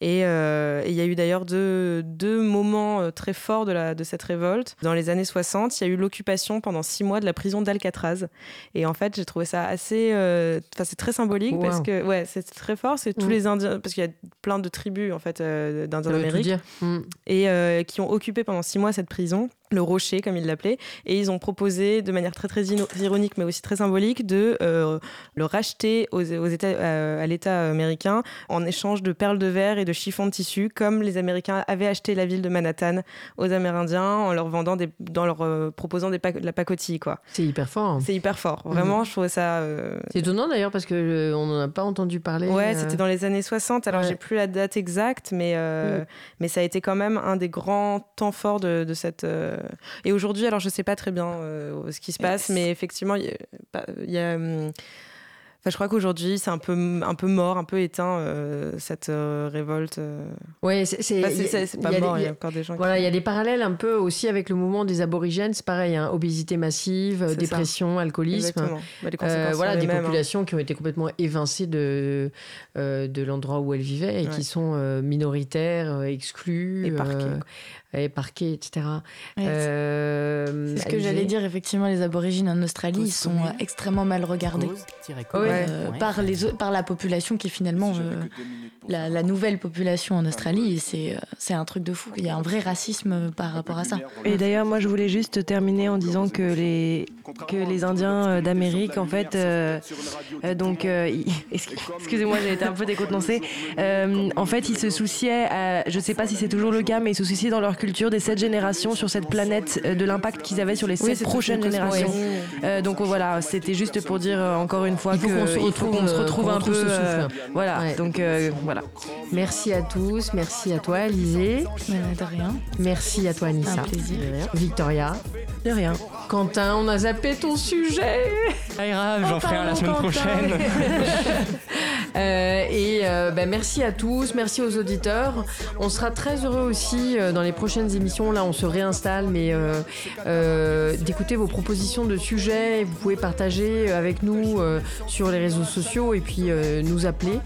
Et il y a eu d'ailleurs deux, deux moments très forts de, la, de cette révolte. Dans les années 60, il y a eu l'occupation pendant six mois de la prison d'Alcatraz. Et en fait, j'ai trouvé ça assez. Enfin, c'est très symbolique parce que, ouais, c'est très fort. C'est tous mm. les Indiens, parce qu'il y a plein de tribus, en fait, d'Indiens d'Amérique. Mm. Et qui ont occupé pendant six mois cette prison le rocher, comme ils l'appelaient, et ils ont proposé de manière très très ironique, mais aussi très symbolique, de euh, le racheter aux, États, euh, à l'État américain en échange de perles de verre et de chiffons de tissu, comme les Américains avaient acheté la ville de Manhattan aux Amérindiens en leur vendant des, dans leur euh, proposant des de la pacotille, quoi. C'est hyper fort. Hein. C'est hyper fort. Vraiment, je trouvais ça. C'est étonnant d'ailleurs parce que on n'en a pas entendu parler. Ouais, c'était dans les années 60. Alors j'ai plus la date exacte, mais mm. mais ça a été quand même un des grands temps forts de, de cette et aujourd'hui, alors je sais pas très bien euh, ce qui se passe, mais effectivement, il y a, hum, je crois qu'aujourd'hui, c'est un peu, un peu mort, un peu éteint, euh, cette révolte. Oui, c'est pas mort, il y a encore des gens Voilà, il y a des parallèles un peu aussi avec le mouvement des aborigènes, c'est pareil, hein, obésité massive, dépression, alcoolisme. Bah, voilà, des hein. populations qui ont été complètement évincées de, de l'endroit où elles vivaient et qui sont minoritaires, exclues. Et parquées et parqués, etc. Euh, c'est ce que j'allais dire, effectivement, les aborigènes en Australie, ils sont euh, extrêmement mal regardés. Euh, par, les, par la population qui est finalement la, nouvelle population en Australie. C'est un truc de fou. Il y a un vrai racisme par rapport à ça. Et d'ailleurs, moi, je voulais juste terminer en disant que les, que les Indiens d'Amérique, en fait, donc, excusez-moi, j'ai été un peu décontenancée. en fait, ils se souciaient, je ne sais pas si c'est toujours le cas, mais ils se souciaient dans leur culture des sept générations sur cette planète, euh, de l'impact qu'ils avaient sur les sept prochaines générations. Euh, donc voilà, c'était juste pour dire euh, encore une fois qu'il faut qu'on se retrouve un peu. voilà, donc voilà. Merci à tous, merci à toi, Alizé. De rien. Merci à toi, Anissa. Un plaisir. Victoria. De rien. Quentin, on a zappé ton sujet. Ah, j'en ferai un la semaine prochaine. et ben, merci à tous, merci aux auditeurs. On sera très heureux aussi dans les prochaines émissions. Là, on se réinstalle, mais euh, euh, d'écouter vos propositions de sujets. Vous pouvez partager avec nous euh, sur les réseaux sociaux et puis nous appeler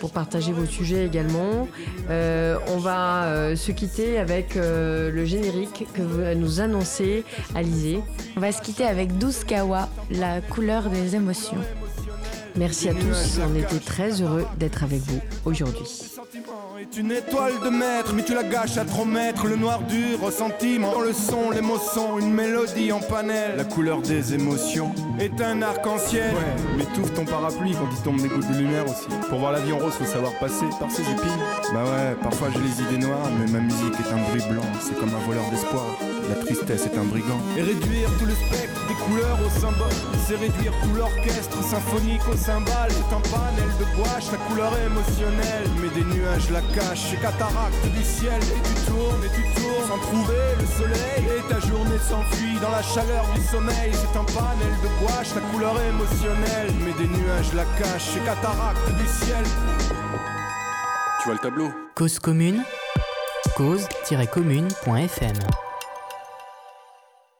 pour partager vos sujets également. on va se quitter avec le générique que va nous annoncer Alizé. On va se quitter avec Douskawa, la couleur des émotions. Merci à tous, on était très heureux d'être avec vous aujourd'hui est une étoile de maître, mais tu la gâches à trop mettre. Le noir du ressentiment, dans le son, l'émotion, une mélodie en panel. La couleur des émotions est un arc-en-ciel. Ouais, mais touffe ton parapluie quand il tombe des gouttes de lumière aussi. Pour voir la vie en rose, faut savoir passer par ses épines. Bah ouais, parfois j'ai les idées noires, mais ma musique est un bruit blanc. C'est comme un voleur d'espoir. La tristesse est un brigand. Et réduire tout le spectre des couleurs au symbole, c'est réduire tout l'orchestre symphonique au cymbale. C'est un panel de gouache, la couleur émotionnelle. Mais des nuages la cachent, et cataracte du ciel. Et tu tournes et tu tournes sans trouver le soleil. Et ta journée s'enfuit dans la chaleur du sommeil. C'est un panel de gouache, la couleur émotionnelle. Mais des nuages la cachent, et cataracte du ciel. Tu vois le tableau? Cause commune cause-commune.fm